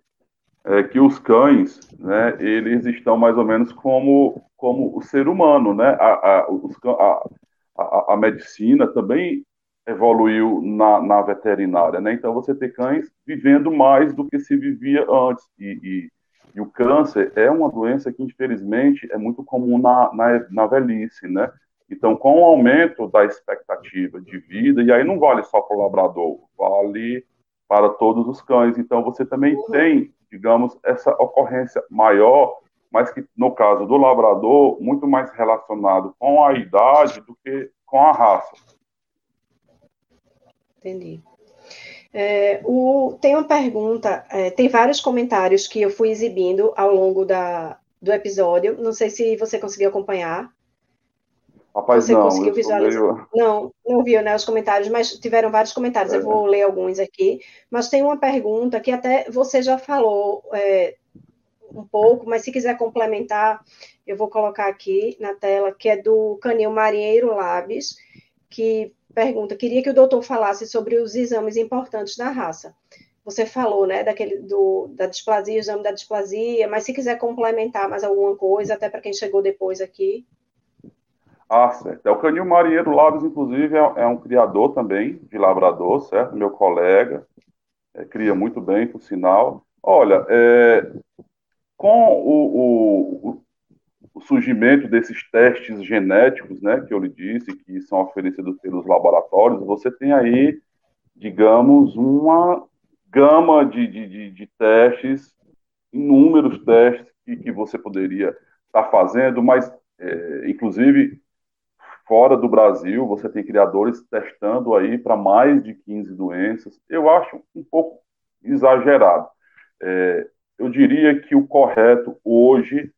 é que os cães, né, eles estão mais ou menos como, como o ser humano, né? A, a, a, a, a medicina também evoluiu na, na, veterinária, né? Então, você tem cães vivendo mais do que se vivia antes. E, e, e o câncer é uma doença que, infelizmente, é muito comum na, na, na velhice, né? Então, com o aumento da expectativa de vida, e aí não vale só para o labrador, vale para todos os cães. Então, você também uhum. tem, digamos, essa ocorrência maior, mas que, no caso do labrador, muito mais relacionado com a idade do que com a raça. Entendi. É, o, tem uma pergunta, é, tem vários comentários que eu fui exibindo ao longo da, do episódio, não sei se você conseguiu acompanhar. Rapaz, Você não, conseguiu visualizar? Meio... Não, não viu, né, os comentários, mas tiveram vários comentários. É. Eu vou ler alguns aqui. Mas tem uma pergunta que até você já falou é, um pouco, mas se quiser complementar, eu vou colocar aqui na tela, que é do Canil Marinheiro Labs, que pergunta: queria que o doutor falasse sobre os exames importantes da raça. Você falou, né, daquele do, da displasia, o exame da displasia, mas se quiser complementar mais alguma coisa, até para quem chegou depois aqui. Ah, certo. É o Canil Marinheiro Labs, inclusive, é, é, um criador também de labrador, certo? Meu colega. É, cria muito bem, por sinal. Olha, é, com o, o, o, surgimento desses testes genéticos, né, que eu lhe disse, que são oferecidos pelos laboratórios, você tem aí, digamos, uma gama de, de, de, testes, inúmeros testes que, que você poderia estar tá fazendo, mas, é, inclusive, Fora do Brasil, você tem criadores testando aí para mais de 15 doenças. Eu acho um pouco exagerado. É, eu diria que o correto hoje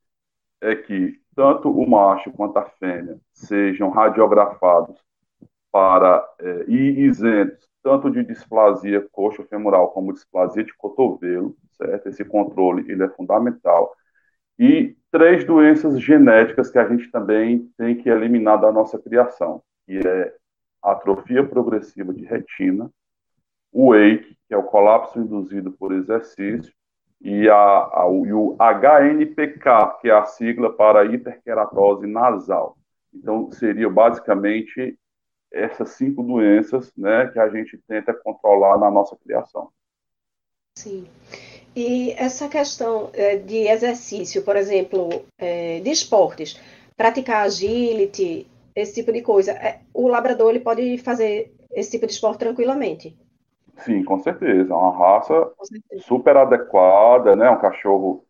é que tanto o macho quanto a fêmea sejam radiografados para é, e isentos tanto de displasia coxo-femoral como displasia de cotovelo, certo? Esse controle ele é fundamental. E três doenças genéticas que a gente também tem que eliminar da nossa criação, que é atrofia progressiva de retina, o EIC, que é o colapso induzido por exercício, e, a, a, e o HNPK, que é a sigla para hiperkeratose nasal. Então, seriam basicamente essas cinco doenças né, que a gente tenta controlar na nossa criação. Sim. E essa questão é, de exercício, por exemplo, é, de esportes, praticar agility, esse tipo de coisa, é, o labrador ele pode fazer esse tipo de esporte tranquilamente? Sim, com certeza. É uma raça super adequada, né? Um cachorro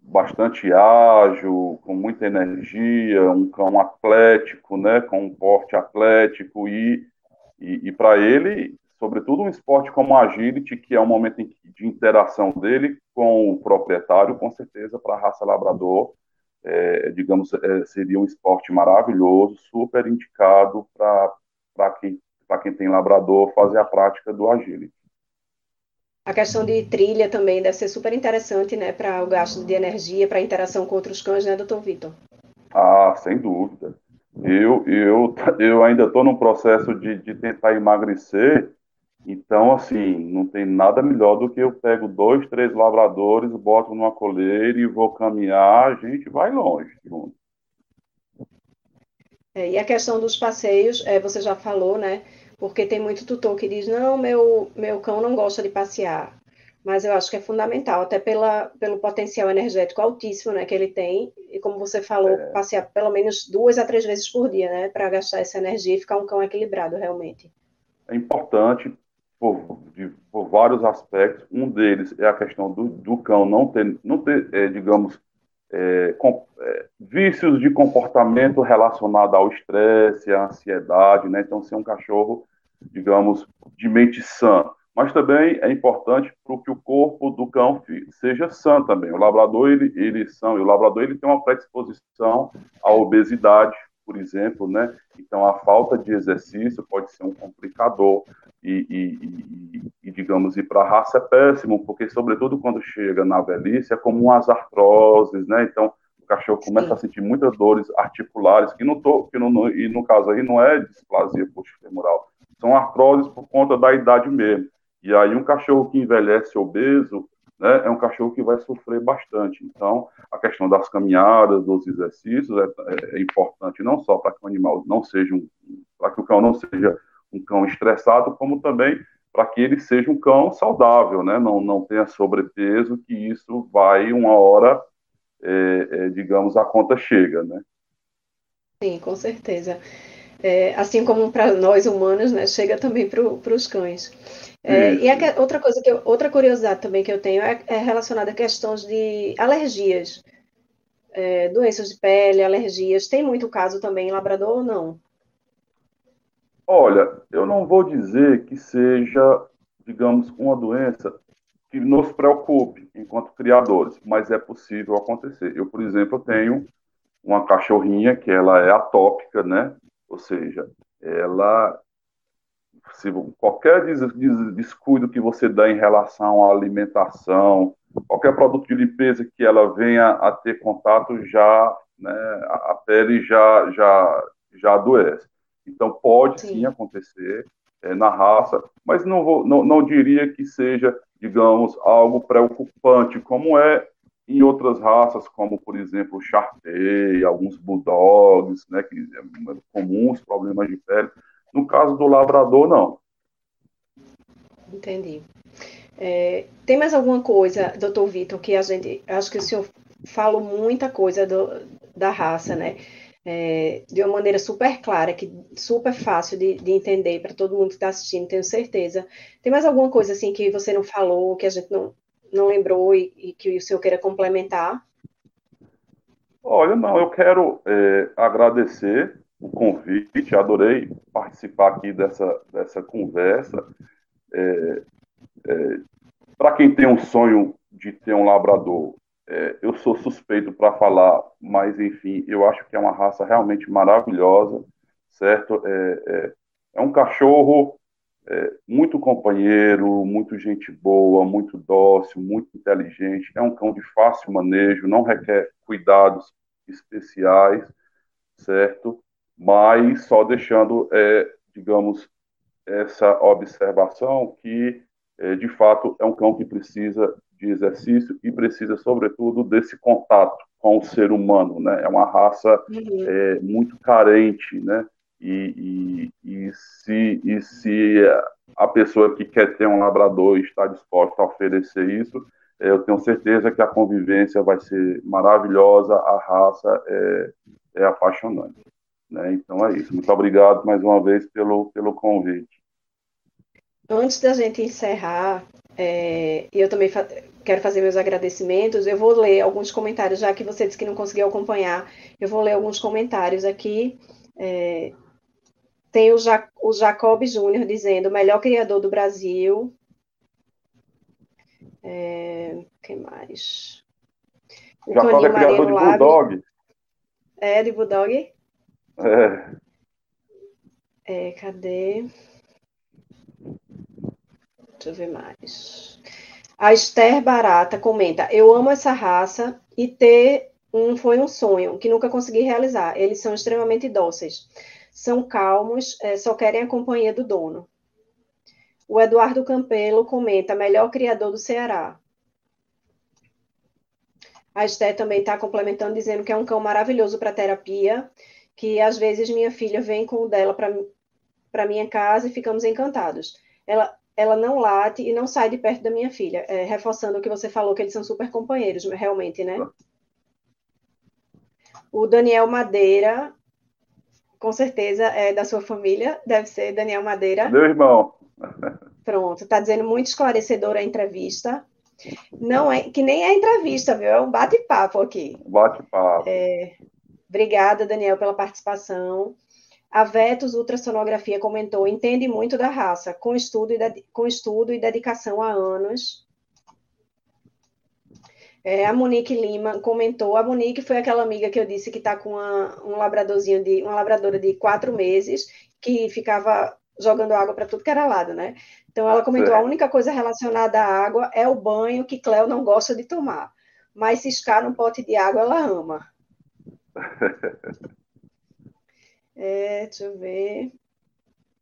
bastante ágil, com muita energia, um cão atlético, né? Com um porte atlético e, e, e para ele sobretudo um esporte como a agility, que é um momento de interação dele com o proprietário, com certeza para a raça labrador, é, digamos, é, seria um esporte maravilhoso, super indicado para quem, quem tem labrador fazer a prática do agility. A questão de trilha também deve ser super interessante, né, para o gasto de energia, para a interação com outros cães, né, doutor Vitor? Ah, sem dúvida. Eu, eu, eu ainda estou no processo de, de tentar emagrecer então, assim, não tem nada melhor do que eu pego dois, três lavradores, boto numa coleira e vou caminhar, a gente vai longe junto. É, e a questão dos passeios, é, você já falou, né? Porque tem muito tutor que diz, não, meu, meu cão não gosta de passear. Mas eu acho que é fundamental, até pela, pelo potencial energético altíssimo né, que ele tem. E como você falou, é. passear pelo menos duas a três vezes por dia, né? Para gastar essa energia e ficar um cão equilibrado, realmente. é importante por, de, por, vários aspectos. Um deles é a questão do, do cão não ter, não ter é, digamos, é, com, é, vícios de comportamento relacionado ao estresse, à ansiedade, né? Então, ser um cachorro, digamos, de mente sã. Mas também é importante para que o corpo do cão seja sã também. O labrador, ele, ele são, e o labrador ele tem uma predisposição à obesidade, por exemplo, né? Então, a falta de exercício pode ser um complicador e, e, e, digamos, ir para a raça é péssimo, porque, sobretudo, quando chega na velhice, é como as artroses, né? Então, o cachorro começa Sim. a sentir muitas dores articulares, que, não tô, que não, e no caso aí não é displasia femoral, são artroses por conta da idade mesmo. E aí, um cachorro que envelhece obeso, né, é um cachorro que vai sofrer bastante. Então, a questão das caminhadas, dos exercícios é, é, é importante não só para que o animal não seja um, para que o cão não seja um cão estressado, como também para que ele seja um cão saudável, né? Não, não tenha sobrepeso, que isso vai uma hora, é, é, digamos, a conta chega, né? Sim, com certeza. É, assim como para nós humanos, né? Chega também para os cães. É, e a, outra coisa que eu, outra curiosidade também que eu tenho é, é relacionada a questões de alergias, é, doenças de pele, alergias. Tem muito caso também em labrador ou não? Olha, eu não vou dizer que seja, digamos, uma doença que nos preocupe enquanto criadores, mas é possível acontecer. Eu, por exemplo, tenho uma cachorrinha que ela é atópica, né? Ou seja, ela se qualquer descuido que você dá em relação à alimentação, qualquer produto de limpeza que ela venha a ter contato já, né, a pele já já já adoece. Então, pode sim, sim acontecer é, na raça, mas não, vou, não, não diria que seja, digamos, algo preocupante, como é em outras raças, como, por exemplo, o Charpei, alguns Bulldogs, né, que é comuns problemas de pele. No caso do Labrador, não. Entendi. É, tem mais alguma coisa, doutor Vitor, que a gente. Acho que o senhor falou muita coisa do, da raça, né? É, de uma maneira super clara, que super fácil de, de entender para todo mundo que está assistindo, tenho certeza. Tem mais alguma coisa assim que você não falou, que a gente não, não lembrou e, e que o senhor queira complementar? Olha, não, eu quero é, agradecer o convite, adorei participar aqui dessa, dessa conversa. É, é, Para quem tem um sonho de ter um labrador, é, eu sou suspeito para falar, mas enfim, eu acho que é uma raça realmente maravilhosa, certo? É, é, é um cachorro é, muito companheiro, muito gente boa, muito dócil, muito inteligente. É um cão de fácil manejo, não requer cuidados especiais, certo? Mas só deixando, é, digamos, essa observação que, é, de fato, é um cão que precisa de exercício e precisa, sobretudo, desse contato com o ser humano, né? É uma raça uhum. é, muito carente, né? E, e, e, se, e se a pessoa que quer ter um labrador está disposta a oferecer isso, é, eu tenho certeza que a convivência vai ser maravilhosa, a raça é, é apaixonante. Né? Então é isso. Muito obrigado mais uma vez pelo, pelo convite. Antes da gente encerrar, é, eu também fa quero fazer meus agradecimentos. Eu vou ler alguns comentários, já que você disse que não conseguiu acompanhar. Eu vou ler alguns comentários aqui. É, tem o, ja o Jacob Júnior dizendo: melhor criador do Brasil. É, quem mais? O Jacob é criador de Bulldog. É, de Bulldog? É. é cadê? Deixa eu ver mais. A Esther Barata comenta: Eu amo essa raça e ter um foi um sonho que nunca consegui realizar. Eles são extremamente dóceis, são calmos, é, só querem a companhia do dono. O Eduardo Campelo comenta: melhor criador do Ceará. A Esther também está complementando, dizendo que é um cão maravilhoso para terapia, que às vezes minha filha vem com o dela para minha casa e ficamos encantados. Ela, ela não late e não sai de perto da minha filha, é, reforçando o que você falou, que eles são super companheiros, realmente, né? O Daniel Madeira com certeza é da sua família, deve ser Daniel Madeira. Meu irmão. Pronto, está dizendo muito esclarecedora a entrevista. Não é que nem é entrevista, viu? É um bate-papo aqui. Bate-papo. É, obrigada, Daniel, pela participação. A Vetus Ultrassonografia comentou, entende muito da raça, com estudo e, com estudo e dedicação há anos. É, a Monique Lima comentou, a Monique foi aquela amiga que eu disse que está com uma, um labradorzinho de, uma labradora de quatro meses, que ficava jogando água para tudo que era lado, né? Então ela comentou, é. a única coisa relacionada à água é o banho que Cleo não gosta de tomar. Mas ciscar num pote de água ela ama. É, deixa eu ver.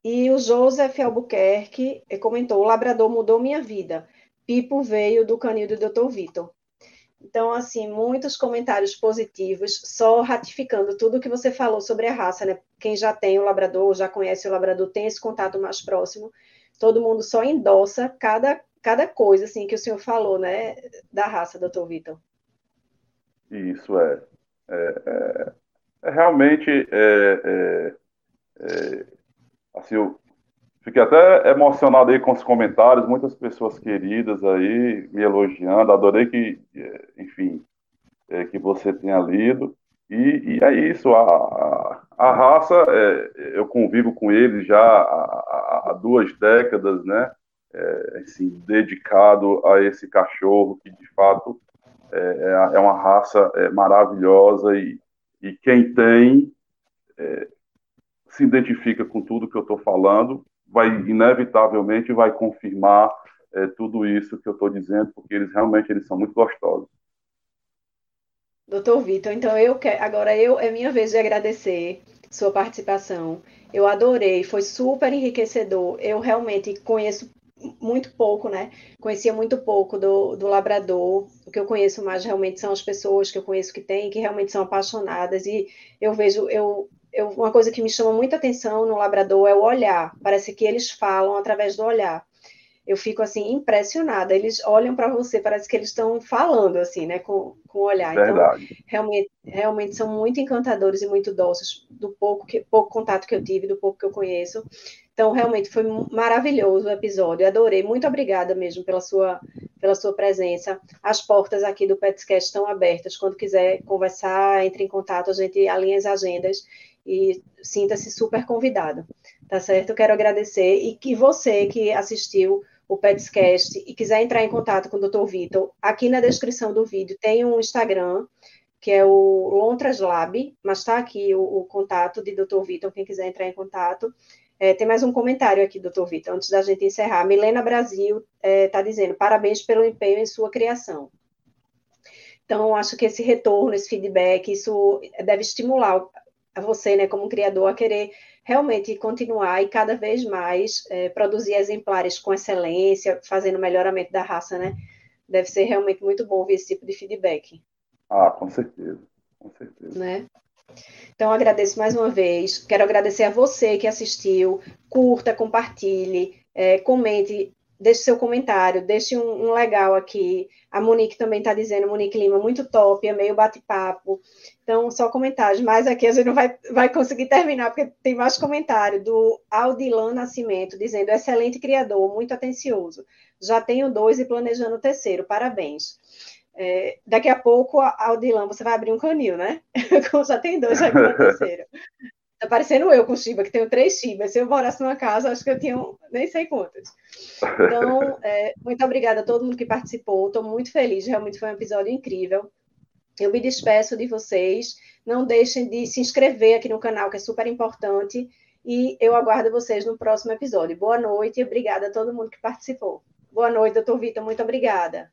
E o Joseph Albuquerque comentou: o labrador mudou minha vida. Pipo veio do canil do Dr. Vitor. Então, assim, muitos comentários positivos, só ratificando tudo que você falou sobre a raça, né? Quem já tem o labrador, já conhece o labrador, tem esse contato mais próximo, todo mundo só endossa cada, cada coisa, assim, que o senhor falou, né, da raça, doutor Vitor. Isso é. é, é, é realmente, é, é, é, assim, eu fiquei até emocionado aí com os comentários, muitas pessoas queridas aí me elogiando, adorei que, enfim, é, que você tenha lido. E, e é isso, a, a, raça, é, eu convivo com eles já há, há duas décadas, né? É, assim, dedicado a esse cachorro que de fato é, é uma raça maravilhosa e, e quem tem é, se identifica com tudo que eu estou falando, vai inevitavelmente vai confirmar é, tudo isso que eu estou dizendo, porque eles realmente eles são muito gostosos. Doutor Vitor, então eu quero, agora eu é minha vez de agradecer sua participação. Eu adorei, foi super enriquecedor. Eu realmente conheço muito pouco, né? Conhecia muito pouco do, do labrador. O que eu conheço mais realmente são as pessoas que eu conheço que têm, que realmente são apaixonadas. E eu vejo, eu, eu, uma coisa que me chama muita atenção no labrador é o olhar. Parece que eles falam através do olhar. Eu fico assim impressionada. Eles olham para você, parece que eles estão falando assim, né, com, com o olhar. Então, Verdade. Então, realmente, realmente são muito encantadores e muito doces do pouco que pouco contato que eu tive, do pouco que eu conheço. Então, realmente foi maravilhoso o episódio, adorei. Muito obrigada mesmo pela sua, pela sua presença. As portas aqui do Petscast estão abertas. Quando quiser conversar, entre em contato, a gente alinha as agendas e sinta-se super convidado. Tá certo? Quero agradecer e que você que assistiu o Petscast e quiser entrar em contato com o Dr. Vitor, aqui na descrição do vídeo tem um Instagram que é o Lontras Lab, mas está aqui o, o, contato de Dr. Vitor, quem quiser entrar em contato. É, tem mais um comentário aqui, doutor Vitor, antes da gente encerrar. Milena Brasil está é, tá dizendo: parabéns pelo empenho em sua criação. Então, acho que esse retorno, esse feedback, isso deve estimular você, né, como criador, a querer realmente continuar e cada vez mais é, produzir exemplares com excelência, fazendo melhoramento da raça, né? Deve ser realmente muito bom ver esse tipo de feedback. Ah, com certeza, com certeza. Né? Então, agradeço mais uma vez. Quero agradecer a você que assistiu. Curta, compartilhe, é, comente, deixe seu comentário, deixe um, um legal aqui. A Monique também está dizendo, Monique Lima, muito top, é meio bate-papo. Então, só comentários. Mas aqui a gente não vai, vai conseguir terminar, porque tem mais comentário do Aldilan Nascimento, dizendo, excelente criador, muito atencioso. Já tenho dois e planejando o terceiro, parabéns. É, daqui a pouco, Aldilão, você vai abrir um canil, né? Já tem dois, vai abrir um terceiro. Tá parecendo eu com Shiba, que tenho três Shibas. Se eu morasse numa casa, acho que eu tinha nem sei quantas. Então, é, muito obrigada a todo mundo que participou. Estou muito feliz, realmente foi um episódio incrível. Eu me despeço de vocês. Não deixem de se inscrever aqui no canal, que é super importante. E eu aguardo vocês no próximo episódio. Boa noite e obrigada a todo mundo que participou. Boa noite, doutor Vitor. Muito obrigada.